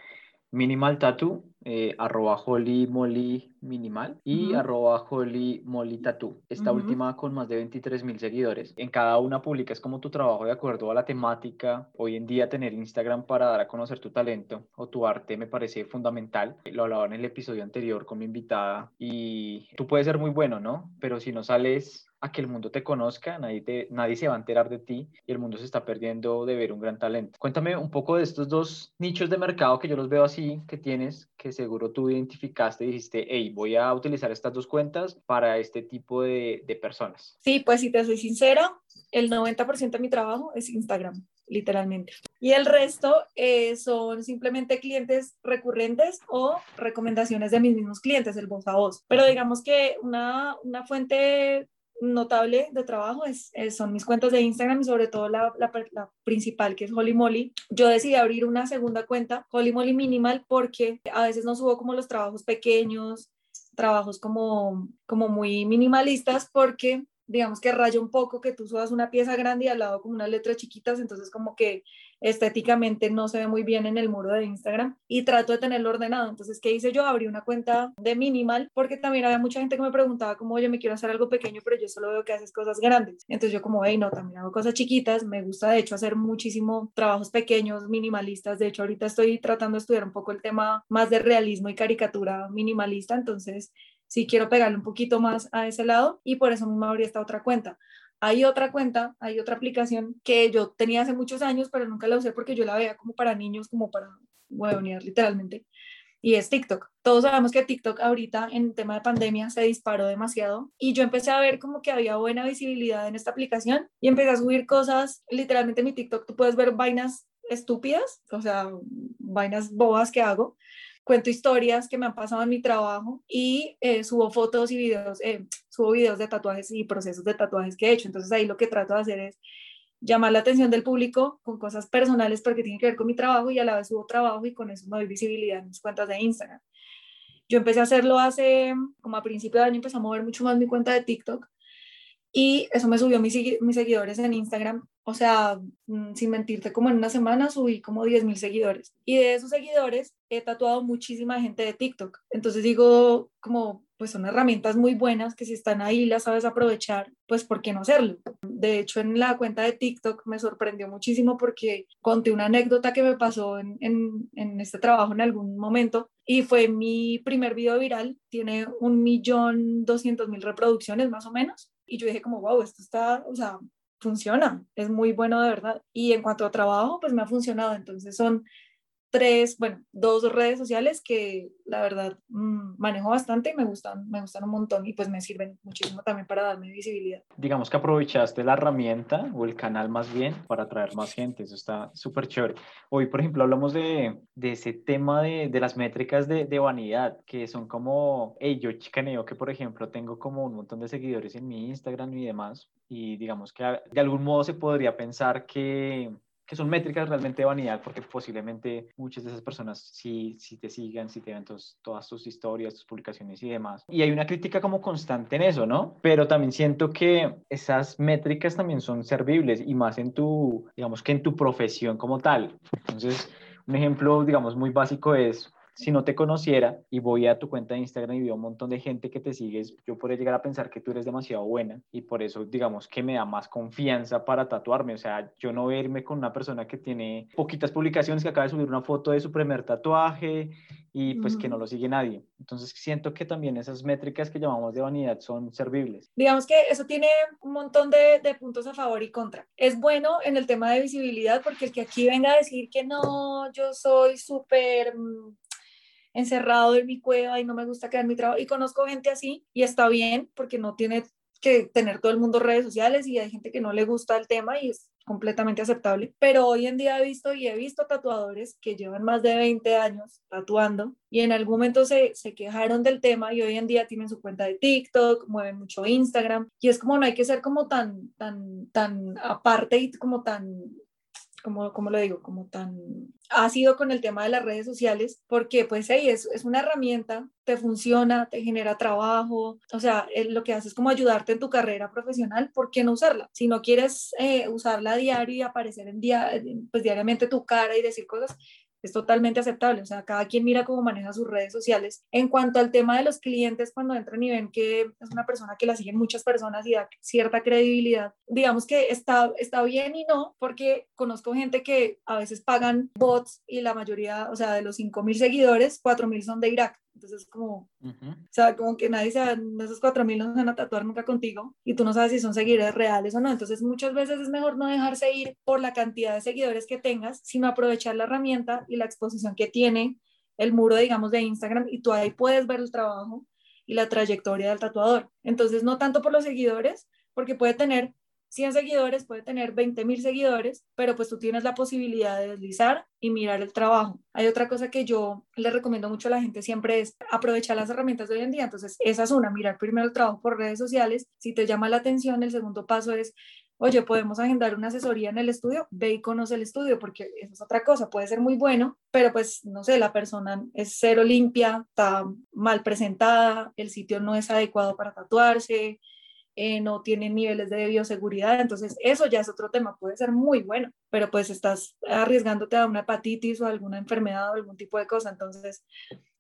Minimal Tattoo, eh, arroba Holly Molly Minimal y arroba Holly Molly Tattoo. Esta última con más de 23 mil seguidores. En cada una publicas como tu trabajo de acuerdo a la temática. Hoy en día tener Instagram para dar a conocer tu talento o tu arte me parece fundamental. Lo hablaba en el episodio anterior con mi invitada y tú puedes ser muy bueno, ¿no? Pero si no sales a que el mundo te conozca, nadie, te, nadie se va a enterar de ti y el mundo se está perdiendo de ver un gran talento. Cuéntame un poco de estos dos nichos de mercado que yo los veo así, que tienes, que seguro tú identificaste y dijiste, hey, voy a utilizar estas dos cuentas para este tipo de, de personas. Sí, pues si te soy sincera, el 90% de mi trabajo es Instagram literalmente. Y el resto eh, son simplemente clientes recurrentes o recomendaciones de mis mismos clientes, el voz a voz. Pero digamos que una, una fuente notable de trabajo es, son mis cuentas de Instagram y sobre todo la, principal que es Holy Molly. Yo decidí abrir una segunda cuenta, Holy Molly Minimal, porque a veces no subo como los trabajos pequeños, trabajos como, como muy minimalistas, porque digamos que raya un poco que tú subas una pieza grande y al lado como unas letras chiquitas, entonces como que estéticamente no se ve muy bien en el muro de Instagram y trato de tenerlo ordenado. Entonces, ¿qué hice yo? Abrí una cuenta de minimal porque también había mucha gente que me preguntaba como, oye, me quiero hacer algo pequeño, pero yo solo veo que haces cosas grandes. Entonces yo como, hey, no, también hago cosas chiquitas. Me gusta de hecho hacer muchísimo trabajos pequeños, minimalistas. De hecho, ahorita estoy tratando de estudiar un poco el tema más de realismo y caricatura minimalista. Entonces, sí quiero pegarle un poquito más a ese lado y por eso mismo abrí esta otra cuenta. Hay otra cuenta, hay otra aplicación que yo tenía hace muchos años, pero nunca la usé porque yo la veía como para niños, como para huevonear literalmente. Y es TikTok. Todos sabemos que TikTok ahorita en tema de pandemia se disparó demasiado y yo empecé a ver como que había buena visibilidad en esta aplicación y empecé a subir cosas. Literalmente en mi TikTok tú puedes ver vainas estúpidas, o sea, vainas bobas que hago, cuento historias que me han pasado en mi trabajo y eh, subo fotos y videos, eh, subo videos de tatuajes y procesos de tatuajes que he hecho. Entonces ahí lo que trato de hacer es llamar la atención del público con cosas personales porque tienen que ver con mi trabajo y a la vez subo trabajo y con eso me doy visibilidad en mis cuentas de Instagram. Yo empecé a hacerlo hace, como a principio de año, empecé a mover mucho más mi cuenta de TikTok y eso me subió mis, mis seguidores en Instagram. O sea, mm, sin mentirte, como en una semana subí como 10 mil seguidores. Y de esos seguidores he tatuado muchísima gente de TikTok. Entonces digo, como, pues son herramientas muy buenas que si están ahí las sabes aprovechar, pues ¿por qué no hacerlo? De hecho, en la cuenta de TikTok me sorprendió muchísimo porque conté una anécdota que me pasó en, en, en este trabajo en algún momento y fue mi primer video viral. Tiene un millón doscientos mil reproducciones más o menos y yo dije como, wow, esto está, o sea, funciona, es muy bueno de verdad. Y en cuanto a trabajo, pues me ha funcionado. Entonces son tres, bueno, dos redes sociales que la verdad mm, manejo bastante y me gustan, me gustan un montón y pues me sirven muchísimo también para darme visibilidad. Digamos que aprovechaste la herramienta o el canal más bien para atraer más gente, eso está súper chévere. Hoy, por ejemplo, hablamos de, de ese tema de, de las métricas de, de, vanidad, que son como, hey, yo chicaneo que, por ejemplo, tengo como un montón de seguidores en mi Instagram y demás, y digamos que de algún modo se podría pensar que que son métricas realmente de vanidad, porque posiblemente muchas de esas personas sí, sí te sigan, sí te ven todas tus historias, tus publicaciones y demás. Y hay una crítica como constante en eso, ¿no? Pero también siento que esas métricas también son servibles y más en tu, digamos que en tu profesión como tal. Entonces, un ejemplo, digamos, muy básico es si no te conociera y voy a tu cuenta de Instagram y veo un montón de gente que te sigues, yo podría llegar a pensar que tú eres demasiado buena y por eso digamos que me da más confianza para tatuarme. O sea, yo no verme con una persona que tiene poquitas publicaciones, que acaba de subir una foto de su primer tatuaje y pues que no lo sigue nadie. Entonces siento que también esas métricas que llamamos de vanidad son servibles. Digamos que eso tiene un montón de, de puntos a favor y contra. Es bueno en el tema de visibilidad porque el que aquí venga a decir que no, yo soy súper mm, encerrado en mi cueva y no me gusta quedar en mi trabajo. Y conozco gente así y está bien porque no tiene que tener todo el mundo redes sociales y hay gente que no le gusta el tema y es completamente aceptable. Pero hoy en día he visto y he visto tatuadores que llevan más de 20 años tatuando y en algún momento se, se quejaron del tema y hoy en día tienen su cuenta de TikTok, mueven mucho Instagram y es como no hay que ser como tan, tan, tan aparte y como tan como, como lo digo, como tan ácido con el tema de las redes sociales, porque pues hey, es, es una herramienta, te funciona, te genera trabajo, o sea, lo que hace es como ayudarte en tu carrera profesional, ¿por qué no usarla? Si no quieres eh, usarla a diario y aparecer en día, pues diariamente tu cara y decir cosas, es totalmente aceptable. O sea, cada quien mira cómo maneja sus redes sociales. En cuanto al tema de los clientes, cuando entran y ven que es una persona que la siguen muchas personas y da cierta credibilidad, digamos que está, está bien y no, porque conozco gente que a veces pagan bots y la mayoría, o sea, de los 5.000 seguidores, 4.000 son de Irak. Entonces, como, o sea, como que nadie sabe, esos 4000 no se van a tatuar nunca contigo y tú no sabes si son seguidores reales o no. Entonces, muchas veces es mejor no dejarse ir por la cantidad de seguidores que tengas, sino aprovechar la herramienta y la exposición que tiene el muro, digamos, de Instagram y tú ahí puedes ver el trabajo y la trayectoria del tatuador. Entonces, no tanto por los seguidores, porque puede tener 100 seguidores, puede tener 20 mil seguidores, pero pues tú tienes la posibilidad de deslizar y mirar el trabajo. Hay otra cosa que yo le recomiendo mucho a la gente siempre es aprovechar las herramientas de hoy en día. Entonces, esa es una, mirar primero el trabajo por redes sociales. Si te llama la atención, el segundo paso es, oye, podemos agendar una asesoría en el estudio, ve y conoce el estudio, porque eso es otra cosa, puede ser muy bueno, pero pues, no sé, la persona es cero limpia, está mal presentada, el sitio no es adecuado para tatuarse, eh, no tienen niveles de bioseguridad, entonces eso ya es otro tema, puede ser muy bueno, pero pues estás arriesgándote a una hepatitis o alguna enfermedad o algún tipo de cosa, entonces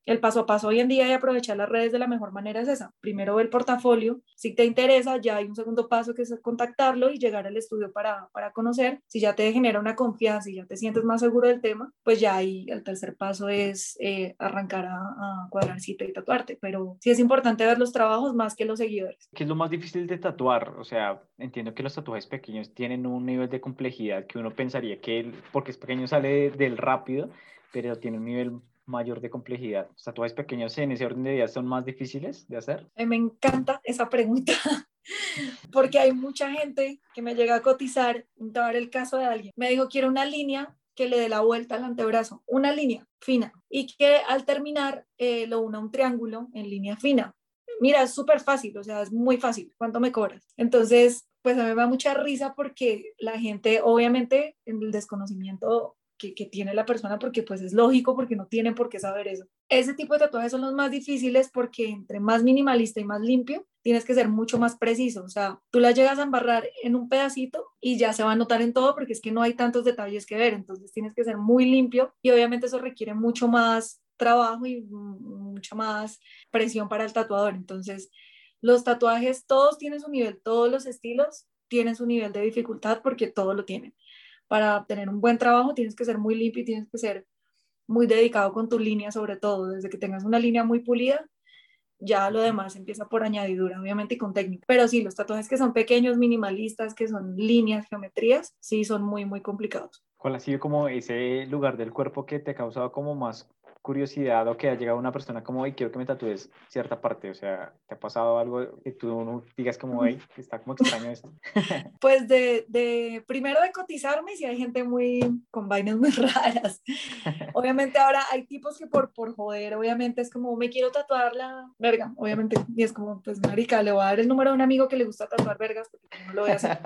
el paso a paso hoy en día y aprovechar las redes de la mejor manera es esa. Primero el portafolio, si te interesa, ya hay un segundo paso que es contactarlo y llegar al estudio para, para conocer. Si ya te genera una confianza y ya te sientes más seguro del tema, pues ya ahí el tercer paso es eh, arrancar a, a, cuadrar cita y tatuarte. Pero sí es importante ver los trabajos más que los seguidores. ¿Qué es lo más difícil de tatuar? O sea, entiendo que los tatuajes pequeños tienen un nivel de complejidad que uno pensaría que porque es pequeño sale del rápido, pero tiene un nivel mayor de complejidad? ¿Los tatuajes pequeños en ese orden de días son más difíciles de hacer? Me encanta esa pregunta, porque hay mucha gente que me llega a cotizar, a ver el caso de alguien, me dijo, quiero una línea que le dé la vuelta al antebrazo, una línea fina, y que al terminar eh, lo una un triángulo en línea fina. Mira, es súper fácil, o sea, es muy fácil. ¿Cuánto me cobras? Entonces, pues a mí me da mucha risa porque la gente, obviamente, en el desconocimiento que, tiene la persona porque pues es lógico, porque no tienen por qué saber eso. Ese tipo de tatuajes son los más difíciles porque entre más minimalista y más limpio, tienes que ser mucho más preciso. O sea, tú la llegas a embarrar en un pedacito y ya se va a notar en todo porque es que no hay tantos detalles que ver. Entonces tienes que ser muy limpio y obviamente eso requiere mucho más trabajo y mucha más presión para el tatuador. Entonces, los tatuajes, todos tienen su nivel, todos los estilos tienen su nivel de dificultad porque todos lo tienen. Para obtener un buen trabajo tienes que ser muy limpio y tienes que ser muy dedicado con tu línea sobre todo. Desde que tengas una línea muy pulida, ya lo demás empieza por añadidura, obviamente, y con técnica. Pero sí, los tatuajes que son pequeños, minimalistas, que son líneas, geometrías, sí son muy, muy complicados. ¿Cuál ha sido como ese lugar del cuerpo que te ha causado como más curiosidad o que ha llegado una persona como, hoy quiero que me tatúes cierta parte? O sea, ¿te ha pasado algo que tú no digas como, hey, está como extraño esto? Pues de, de, primero de cotizarme, si hay gente muy, con vainas muy raras. obviamente ahora hay tipos que por, por joder, obviamente es como, me quiero tatuar la verga, obviamente. Y es como, pues marica, le voy a dar el número a un amigo que le gusta tatuar vergas, porque no lo voy a hacer.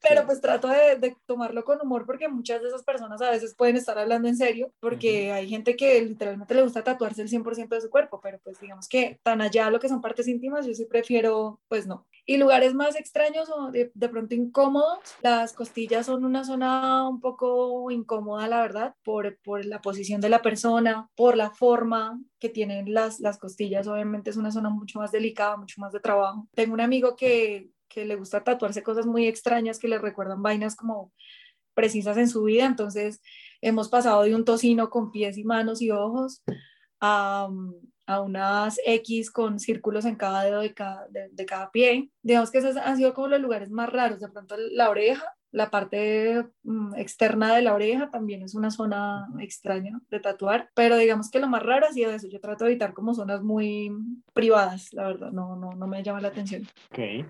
Pero pues trato de, de tomarlo con humor porque muchas de esas personas a veces pueden estar hablando en serio, porque hay gente que literalmente le gusta tatuarse el 100% de su cuerpo, pero pues digamos que tan allá lo que son partes íntimas, yo sí prefiero, pues no. Y lugares más extraños o de, de pronto incómodos, las costillas son una zona un poco incómoda, la verdad, por, por la posición de la persona, por la forma que tienen las, las costillas, obviamente es una zona mucho más delicada, mucho más de trabajo. Tengo un amigo que, que le gusta tatuarse cosas muy extrañas que le recuerdan vainas como precisas en su vida, entonces hemos pasado de un tocino con pies y manos y ojos a, a unas X con círculos en cada dedo de cada, de, cada pie. Digamos que esos han sido como los lugares más raros. De pronto la oreja, la parte mm, externa de la oreja también es una zona extraña de tatuar, pero digamos que lo más raro ha sido eso. Yo trato de evitar como zonas muy privadas, la verdad, no, no, no me llama la atención. Ok.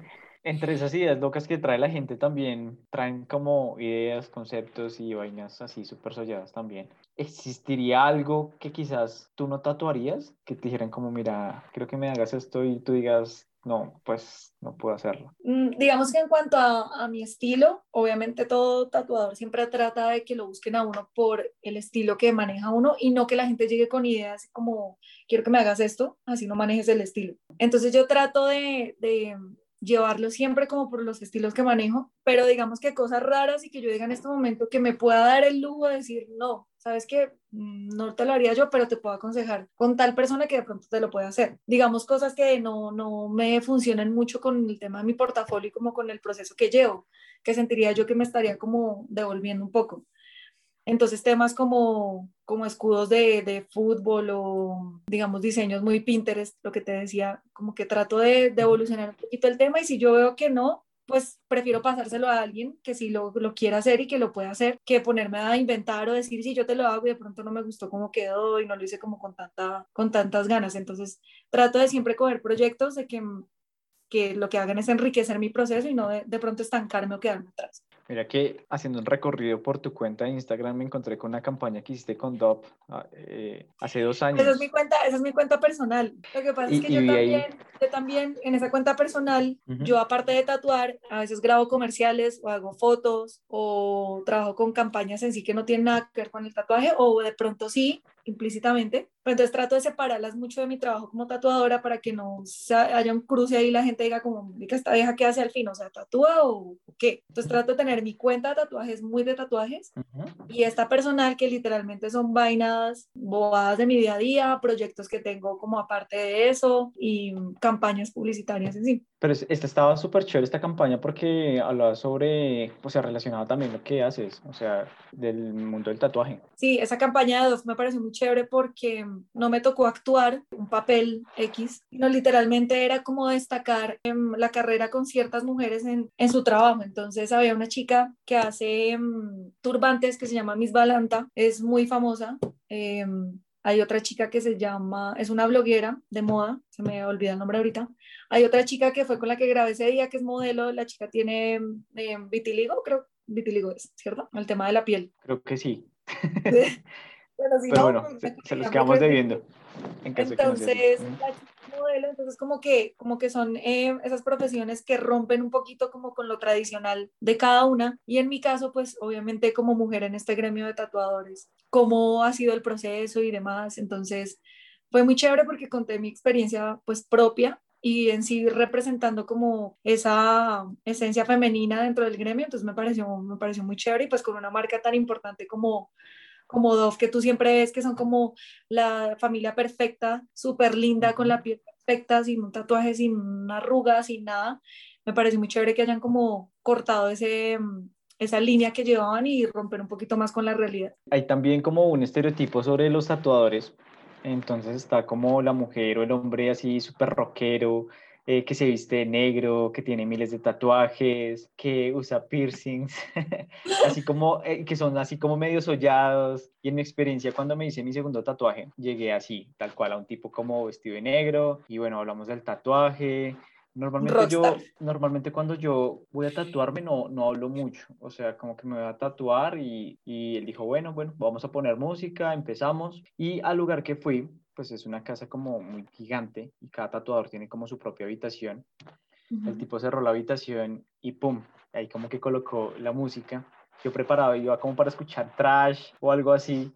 Entre esas ideas locas que trae la gente también traen como ideas, conceptos y vainas así súper solladas también. ¿Existiría algo que quizás tú no tatuarías? Que te dijeran como, mira, creo que me hagas esto y tú digas, no, pues no puedo hacerlo. Mm, digamos que en cuanto a, a, mi estilo, obviamente todo tatuador siempre trata de que lo busquen a uno por el estilo que maneja uno y no que la gente llegue con ideas como, quiero que me hagas esto, así no manejes el estilo. Entonces yo trato de, de llevarlo siempre como por los estilos que manejo, pero digamos que cosas raras y que yo diga en este momento que me pueda dar el lujo de decir, no, sabes que mm, no te lo haría yo, pero te puedo aconsejar con tal persona que de pronto te lo puede hacer. Digamos cosas que no, no me funcionan mucho con el tema de mi portafolio y como con el proceso que llevo, que sentiría yo que me estaría como devolviendo un poco. Entonces temas como, como escudos de, de, fútbol o digamos diseños muy Pinterest, lo que te decía, como que trato de, de, evolucionar un poquito el tema y si yo veo que no, pues prefiero pasárselo a alguien que sí lo, lo quiera hacer y que lo pueda hacer, que ponerme a inventar o decir si yo te lo hago y de pronto no me gustó cómo quedó y no lo hice como con, tanta, con tantas ganas. Entonces trato de siempre coger proyectos de que, que lo que hagan es enriquecer mi proceso y no de, de pronto estancarme o quedarme atrás. Mira que haciendo un recorrido por tu cuenta de Instagram me encontré con una campaña que hiciste con DOP ah, eh, hace dos años. Esa es mi cuenta, esa es mi cuenta personal. Lo que pasa es que yo también, yo también, en esa cuenta personal, uh -huh. yo aparte de tatuar, a veces grabo comerciales o hago fotos o trabajo con campañas en sí que no tienen nada que ver con el tatuaje o de pronto sí, implícitamente. Pero entonces trato de separarlas mucho de mi trabajo como tatuadora para que no haya un cruce ahí y la gente diga como, esta vieja qué hace al fin, o sea, tatúa o, o qué. Entonces trato de tener mi cuenta de tatuajes muy de tatuajes uh -huh. y esta personal que literalmente son vainas bobadas de mi día a día, proyectos que tengo como aparte de eso y campañas publicitarias en sí. Pero esta estaba súper chévere esta campaña porque hablaba sobre, o sea, relacionado también lo que haces, o sea, del mundo del tatuaje. Sí, esa campaña de DOF me pareció muy chévere porque no me tocó actuar un papel X, sino literalmente era como destacar en la carrera con ciertas mujeres en, en su trabajo. Entonces había una chica que hace um, turbantes que se llama Miss Balanta, es muy famosa. Eh, hay otra chica que se llama, es una bloguera de moda, se me olvida el nombre ahorita. Hay otra chica que fue con la que grabé ese día, que es modelo, la chica tiene eh, vitiligo, creo, vitiligo es, ¿cierto? El tema de la piel. Creo que sí. bueno, si Pero no, bueno, se, se, los quedamos debiendo. En caso Entonces, que no la modelo, entonces como que, como que son eh, esas profesiones que rompen un poquito como con lo tradicional de cada una. Y en mi caso, pues obviamente como mujer en este gremio de tatuadores, cómo ha sido el proceso y demás. Entonces fue muy chévere porque conté mi experiencia pues propia y en sí representando como esa esencia femenina dentro del gremio, entonces me pareció, me pareció muy chévere y pues con una marca tan importante como como Dove, que tú siempre ves que son como la familia perfecta, súper linda, con la piel perfecta, sin un tatuaje, sin arrugas, sin nada. Me parece muy chévere que hayan como cortado ese, esa línea que llevaban y romper un poquito más con la realidad. Hay también como un estereotipo sobre los tatuadores. Entonces está como la mujer o el hombre así súper rockero, eh, que se viste de negro, que tiene miles de tatuajes, que usa piercings, así como eh, que son así como medio sollados. Y en mi experiencia, cuando me hice mi segundo tatuaje, llegué así, tal cual, a un tipo como vestido de negro. Y bueno, hablamos del tatuaje. Normalmente yo, normalmente cuando yo voy a tatuarme no, no hablo mucho, o sea, como que me voy a tatuar y, y él dijo, bueno, bueno, vamos a poner música, empezamos. Y al lugar que fui, pues es una casa como muy gigante y cada tatuador tiene como su propia habitación. El tipo cerró la habitación y pum, ahí como que colocó la música. Yo preparado iba como para escuchar trash o algo así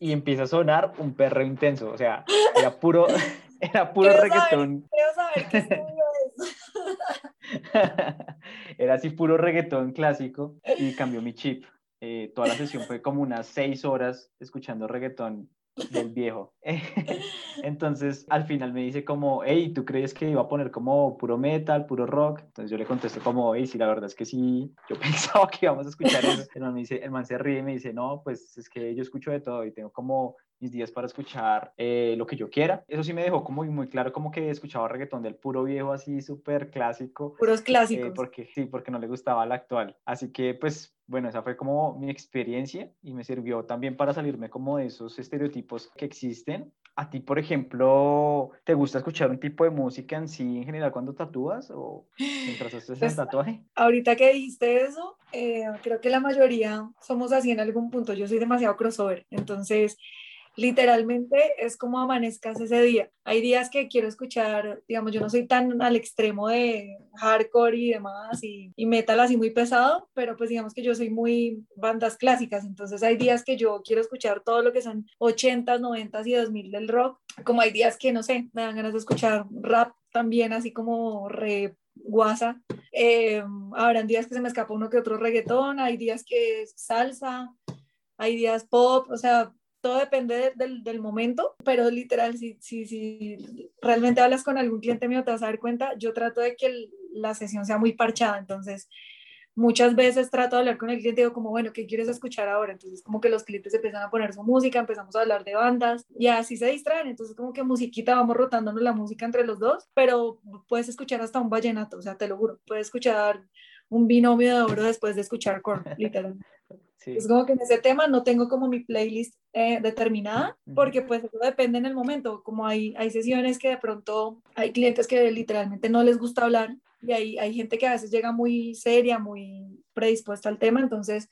y empieza a sonar un perro intenso, o sea, era puro, era puro reggaetón. era así puro reggaetón clásico y cambió mi chip. Eh, toda la sesión fue como unas seis horas escuchando reggaetón del viejo. Entonces, al final me dice como, hey, ¿tú crees que iba a poner como puro metal, puro rock? Entonces yo le contesto como, hey, sí, la verdad es que sí, yo pensaba que íbamos a escuchar eso. El man, me dice, el man se ríe me dice, no, pues es que yo escucho de todo y tengo como mis días para escuchar eh, lo que yo quiera. Eso sí me dejó como muy claro como que escuchaba reggaetón del puro viejo así súper clásico. Puros clásicos. Eh, porque sí, porque no le gustaba el actual. Así que pues bueno, esa fue como mi experiencia y me sirvió también para salirme como de esos estereotipos que existen. A ti, por ejemplo, ¿te gusta escuchar un tipo de música en sí en general cuando tatúas o mientras haces el pues, tatuaje? Ahorita que dijiste eso, eh, creo que la mayoría somos así en algún punto. Yo soy demasiado crossover, entonces literalmente es como amanezcas ese día. Hay días que quiero escuchar, digamos, yo no soy tan al extremo de hardcore y demás y, y, metal así muy pesado, pero pues digamos que yo soy muy bandas clásicas, entonces hay días que yo quiero escuchar todo lo que son 80s, 90s y 2000 del rock, como hay días que no sé, me dan ganas de escuchar rap también así como re guasa. Eh, habrán días que se me escapa uno que otro reggaetón, hay días que es salsa, hay días pop, o sea, todo depende del, del, momento, pero literal, si, si, si realmente hablas con algún cliente mío, te vas a dar cuenta, yo trato de que la sesión sea muy parchada, entonces muchas veces trato de hablar con el cliente y digo como, bueno, ¿qué quieres escuchar ahora? Entonces como que los clientes empiezan a poner su música, empezamos a hablar de bandas y así se distraen, entonces como que musiquita, vamos rotándonos la música entre los dos, pero puedes escuchar hasta un vallenato, o sea, te lo juro, puedes escuchar un binomio de oro después de escuchar Korn, literalmente. Es como que en ese tema no tengo como mi playlist eh, determinada, porque pues eso depende en el momento, como hay, hay sesiones que de pronto hay clientes que literalmente no les gusta hablar y hay, hay gente que a veces llega muy seria, muy predispuesta al tema, entonces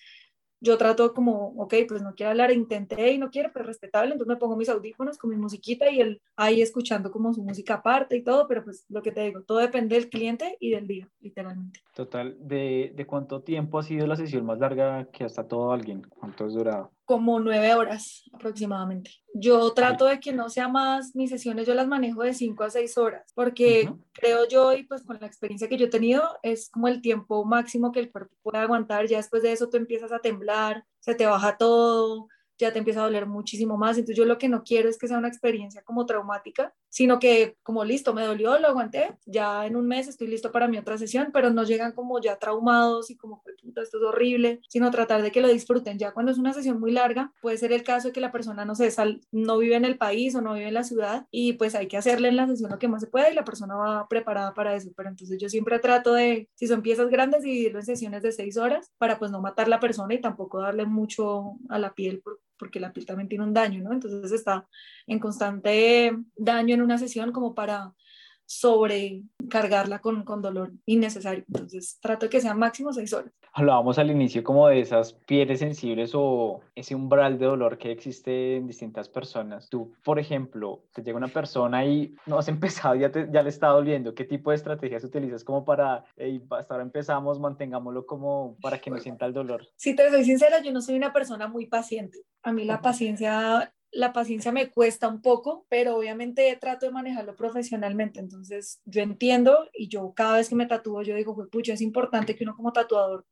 yo trato como, ok, pues no quiero hablar, intenté y no quiero, pero respetable, entonces me pongo mis audífonos con mi musiquita y él ahí escuchando como su música aparte y todo, pero pues lo que te digo, todo depende del cliente y del día, literalmente. Total, ¿de, de cuánto tiempo ha sido la sesión más larga que hasta todo alguien? ¿Cuánto has durado? Como nueve horas aproximadamente. Yo trato de que no sea más, mis sesiones yo las manejo de cinco a seis horas, porque creo yo, y pues con la experiencia que yo he tenido, es como el tiempo máximo que el cuerpo puede aguantar, ya después de eso tú empiezas a temblar, se te baja todo, ya te empieza a doler muchísimo más. Entonces yo lo que no quiero es que sea una experiencia como traumática, sino que como listo, me dolió, lo aguanté, ya en un mes estoy listo para mi otra sesión, pero no llegan como ya traumados y como, puta, esto es horrible, sino tratar de que lo disfruten. Ya cuando es una sesión muy larga, puede ser el caso de que la persona, no sé, sal, no vive en el país o no vive en la ciudad y pues hay que hacerle en la sesión lo que más se puede y la persona va preparada para eso. Pero entonces yo siempre trato de, si son piezas grandes, dividirlo en sesiones de seis horas para pues no matar la persona y tampoco darle mucho a la piel porque la piel también tiene un daño, ¿no? Entonces está en constante daño en una sesión como para sobrecargarla con, con dolor innecesario. Entonces trato de que sean máximo seis horas. Hablábamos al inicio como de esas pieles sensibles o ese umbral de dolor que existe en distintas personas. Tú, por ejemplo, te llega una persona y no has empezado, ya, te, ya le está doliendo. ¿Qué tipo de estrategias utilizas como para, hey, hasta ahora empezamos, mantengámoslo como para que no sienta el dolor? Si te soy sincera, yo no soy una persona muy paciente. A mí la paciencia la paciencia me cuesta un poco, pero obviamente trato de manejarlo profesionalmente. Entonces, yo entiendo y yo cada vez que me tatúo, yo digo, pucha, es importante que uno como tatuador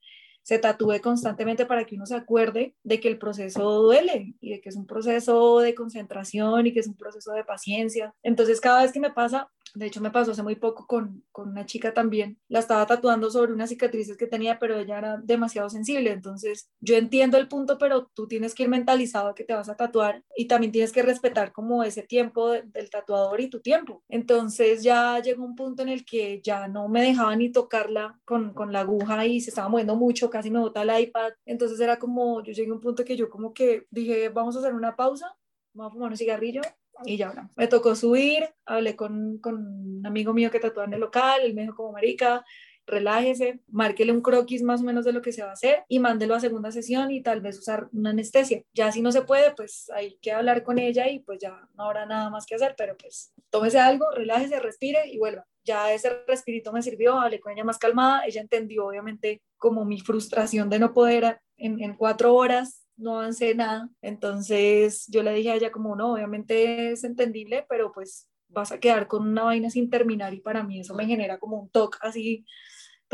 se tatúe constantemente para que uno se acuerde de que el proceso duele y de que es un proceso de concentración y que es un proceso de paciencia. Entonces, cada vez que me pasa, de hecho, me pasó hace muy poco con, con, una chica también. La estaba tatuando sobre unas cicatrices que tenía, pero ella era demasiado sensible. Entonces, yo entiendo el punto, pero tú tienes que ir mentalizado que te vas a tatuar y también tienes que respetar como ese tiempo del tatuador y tu tiempo. Entonces, ya llegó un punto en el que ya no me dejaba ni tocarla con, con la aguja y se estaba moviendo mucho, casi me bota el iPad. Entonces, era como, yo llegué a un punto que yo como que dije, vamos a hacer una pausa, vamos a fumar un cigarrillo y ya hablamos. Me tocó subir, hablé con, con un amigo mío que tatúa en el local, él me dijo como marica, relájese, márquele un croquis más o menos de lo que se va a hacer y mándelo a segunda sesión y tal vez usar una anestesia. Ya si no se puede, pues hay que hablar con ella y pues ya no habrá nada más que hacer, pero pues tómese algo, relájese, respire y vuelva. Ya ese respirito me sirvió, hablé con ella más calmada, ella entendió obviamente como mi frustración de no poder en, en cuatro horas no avancé nada. Entonces yo le dije a ella como, no, obviamente es entendible, pero pues vas a quedar con una vaina sin terminar y para mí eso me genera como un toque así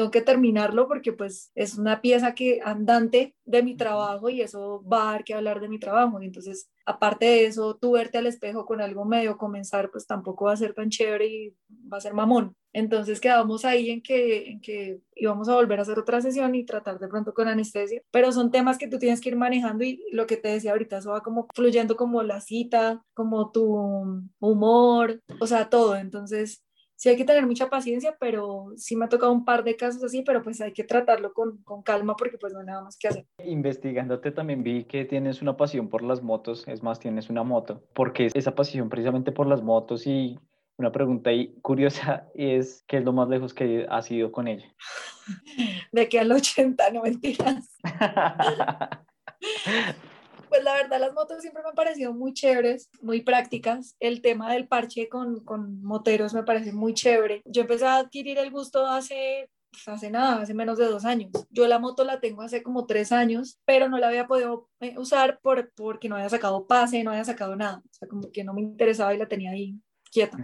tengo que terminarlo porque pues es una pieza que andante de mi trabajo y eso va a dar que hablar de mi trabajo. Y entonces, aparte de eso, tú verte al espejo con algo medio comenzar, pues tampoco va a ser tan chévere y va a ser mamón. Entonces quedamos ahí en que, en que íbamos a volver a hacer otra sesión y tratar de pronto con anestesia, pero son temas que tú tienes que ir manejando y lo que te decía ahorita, eso va como fluyendo como la cita, como tu humor, o sea, todo. Entonces, sí hay que tener mucha paciencia, pero sí me ha tocado un par de casos así, pero pues hay que tratarlo con, con, calma porque pues no hay nada más que hacer. Investigándote también vi que tienes una pasión por las motos, es más, tienes una moto. ¿Por qué esa pasión precisamente por las motos? Y una pregunta ahí curiosa es, ¿qué es lo más lejos que has ido con ella? De que al 80, no mentiras. pues la verdad las motos siempre me han parecido muy chéveres, muy prácticas. El tema del parche con, con moteros me parece muy chévere. Yo empecé a adquirir el gusto hace pues, hace nada, hace menos de dos años. Yo la moto la tengo hace como tres años, pero no la había podido eh, usar por, porque no había sacado pase, no había sacado nada. O sea, como que no me interesaba y la tenía ahí quieta.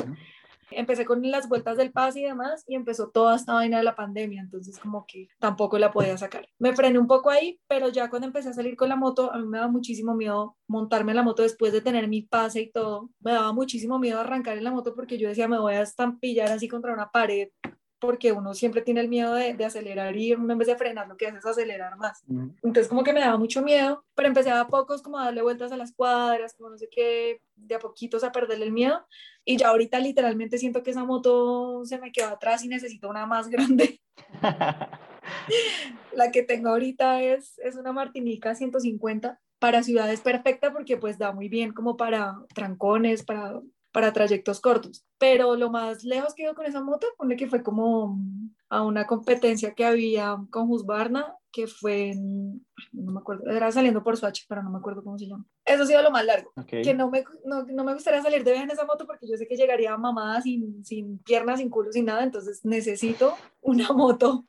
Empecé con las vueltas del pase y demás y empezó toda esta vaina de la pandemia, entonces como que tampoco la podía sacar. Me frené un poco ahí, pero ya cuando empecé a salir con la moto, a mí me daba muchísimo miedo montarme en la moto después de tener mi pase y todo. Me daba muchísimo miedo arrancar en la moto porque yo decía, me voy a estampillar así contra una pared porque uno siempre tiene el miedo de, de, acelerar y uno en vez de frenar lo que hace es acelerar más. Entonces como que me daba mucho miedo, pero empecé a pocos como a darle vueltas a las cuadras, como no sé qué, de a poquitos a perderle el miedo. Y ya ahorita literalmente siento que esa moto se me quedó atrás y necesito una más grande. La que tengo ahorita es, es una Martinica 150 para ciudades perfecta porque pues da muy bien como para trancones, para para trayectos cortos. Pero lo más lejos que ido con esa moto, pone que fue como a una competencia que había con Husqvarna, que fue en, no me acuerdo, era saliendo por Swatch, pero no me acuerdo cómo se llama. Eso ha sido lo más largo. Que no me, no, no, me gustaría salir de viaje en esa moto porque yo sé que llegaría mamada sin, sin piernas, sin culo, sin nada, entonces necesito una moto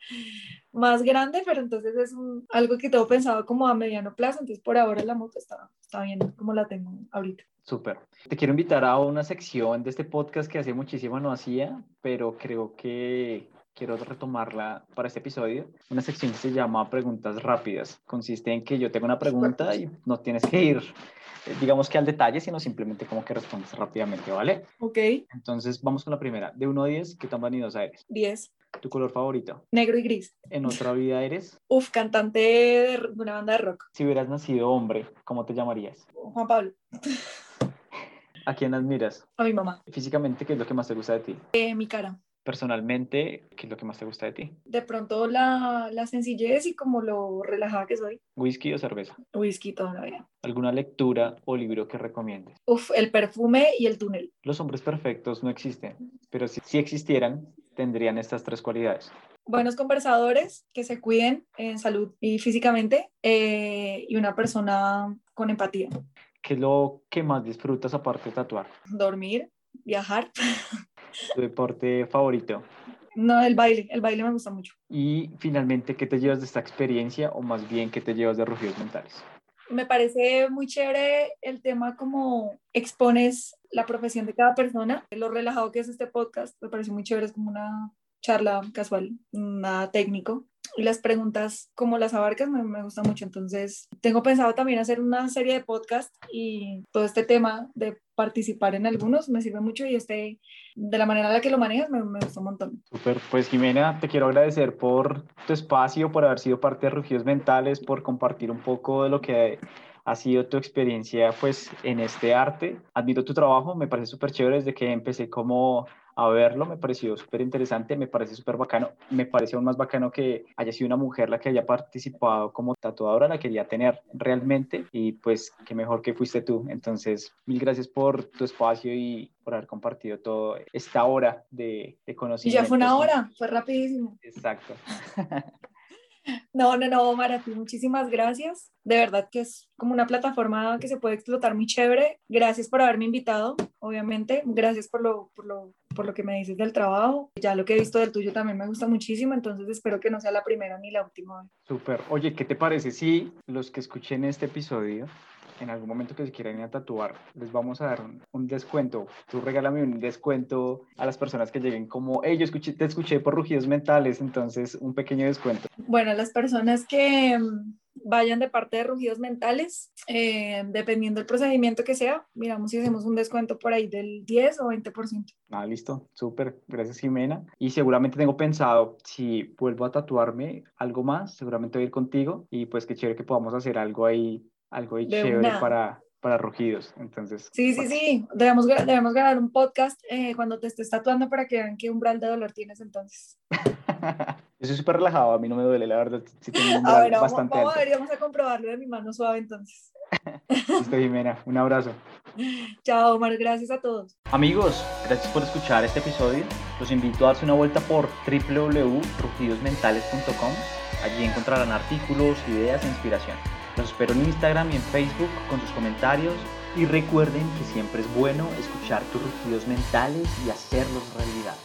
más grande, pero entonces es algo que tengo pensado como a mediano plazo, entonces por ahora la moto está, está bien como la tengo ahorita. Súper. Te quiero invitar a una sección de este podcast que hace muchísimo no hacía, pero creo que quiero retomarla para este episodio. Una sección que se llama Preguntas Rápidas. Consiste en que yo tengo una pregunta y no tienes que ir, eh, digamos que al detalle, sino simplemente como que respondes rápidamente, ¿vale? Ok. Entonces vamos con la primera. De 1 a 10, ¿qué tan vanidosa eres? 10. ¿Tu color favorito? Negro y gris. ¿En otra vida eres? Uf, cantante de una banda de rock. Si hubieras nacido hombre, ¿cómo te llamarías? Juan Pablo. ¿A quién admiras? A mi mamá. Físicamente, ¿qué es lo que más te gusta de ti? Eh, mi cara. Personalmente, ¿qué es lo que más te gusta de ti? De pronto la, la sencillez y como lo relajada que soy. ¿Whisky o cerveza? Whisky todavía. ¿Alguna lectura o libro que recomiendes? Uf, el perfume y el túnel. Los hombres perfectos no existen, pero si, si existieran, tendrían estas tres cualidades. Buenos conversadores que se cuiden en salud y físicamente eh, y una persona con empatía. ¿Qué es lo que más disfrutas aparte de tatuar? Dormir, viajar. ¿Tu deporte favorito? No, el baile, el baile me gusta mucho. Y finalmente, ¿qué te llevas de esta experiencia o más bien qué te llevas de rugidos mentales? Me parece muy chévere el tema como expones la profesión de cada persona, lo relajado que es este podcast, me parece muy chévere, es como una charla casual, nada técnico. Las preguntas, como las abarcas, me, me gusta mucho. Entonces, tengo pensado también hacer una serie de podcast y todo este tema de participar en algunos me sirve mucho y este, de la manera en la que lo manejas me, me gusta un montón. Super, pues Jimena, te quiero agradecer por tu espacio, por haber sido parte de Rugidos Mentales, por compartir un poco de lo que ha sido tu experiencia pues en este arte. Admiro tu trabajo, me parece súper chévere desde que empecé como a verlo, me pareció súper interesante, me parece súper bacano, me parece aún más bacano que haya sido una mujer la que haya participado como tatuadora, la quería tener realmente y pues qué mejor que fuiste tú. Entonces, mil gracias por tu espacio y por haber compartido toda esta hora de, de Y conocimiento. ya fue una hora, fue rapidísimo. Exacto. No, no, no, Mara, ti muchísimas gracias. De verdad que es como una plataforma que se puede explotar muy chévere. Gracias por haberme invitado, obviamente. Gracias por lo, por lo, por lo que me dices del trabajo. Ya lo que he visto del tuyo también me gusta muchísimo, entonces espero que no sea la primera ni la última vez. Súper. Oye, ¿qué te parece si los que escuchen este episodio en algún momento que se quieran ir a tatuar, les vamos a dar un, un, descuento. Tú regálame un descuento a las personas que lleguen como, hey, yo escuché, te escuché por rugidos mentales, entonces un pequeño descuento. Bueno, las personas que vayan de parte de rugidos mentales, eh, dependiendo del procedimiento que sea, miramos si hacemos un descuento por ahí del 10 o 20%. Ah, listo, súper, gracias Jimena. Y seguramente tengo pensado, si vuelvo a tatuarme algo más, seguramente voy a ir contigo y pues qué chévere que podamos hacer algo ahí algo ahí De chévere una. para, para rugidos. Entonces, Sí, sí, sí, debemos, debemos grabar un podcast eh, cuando te estés tatuando para que vean qué umbral de dolor tienes entonces. yo soy súper relajado, a mí no me duele, la verdad, sí tengo un A ver, vamos, bastante vamos a alto. ver, vamos a comprobarlo de mi mano suave entonces. Listo, Jimena, un abrazo. Chao, Omar, gracias a todos. Amigos, gracias por escuchar este episodio. Los invito a darse una vuelta por www.rugidosmentales.com. Allí encontrarán artículos, ideas e inspiración. Los espero en Instagram y en Facebook con sus comentarios. Y recuerden que siempre es bueno escuchar tus rugidos mentales y hacerlos realidad.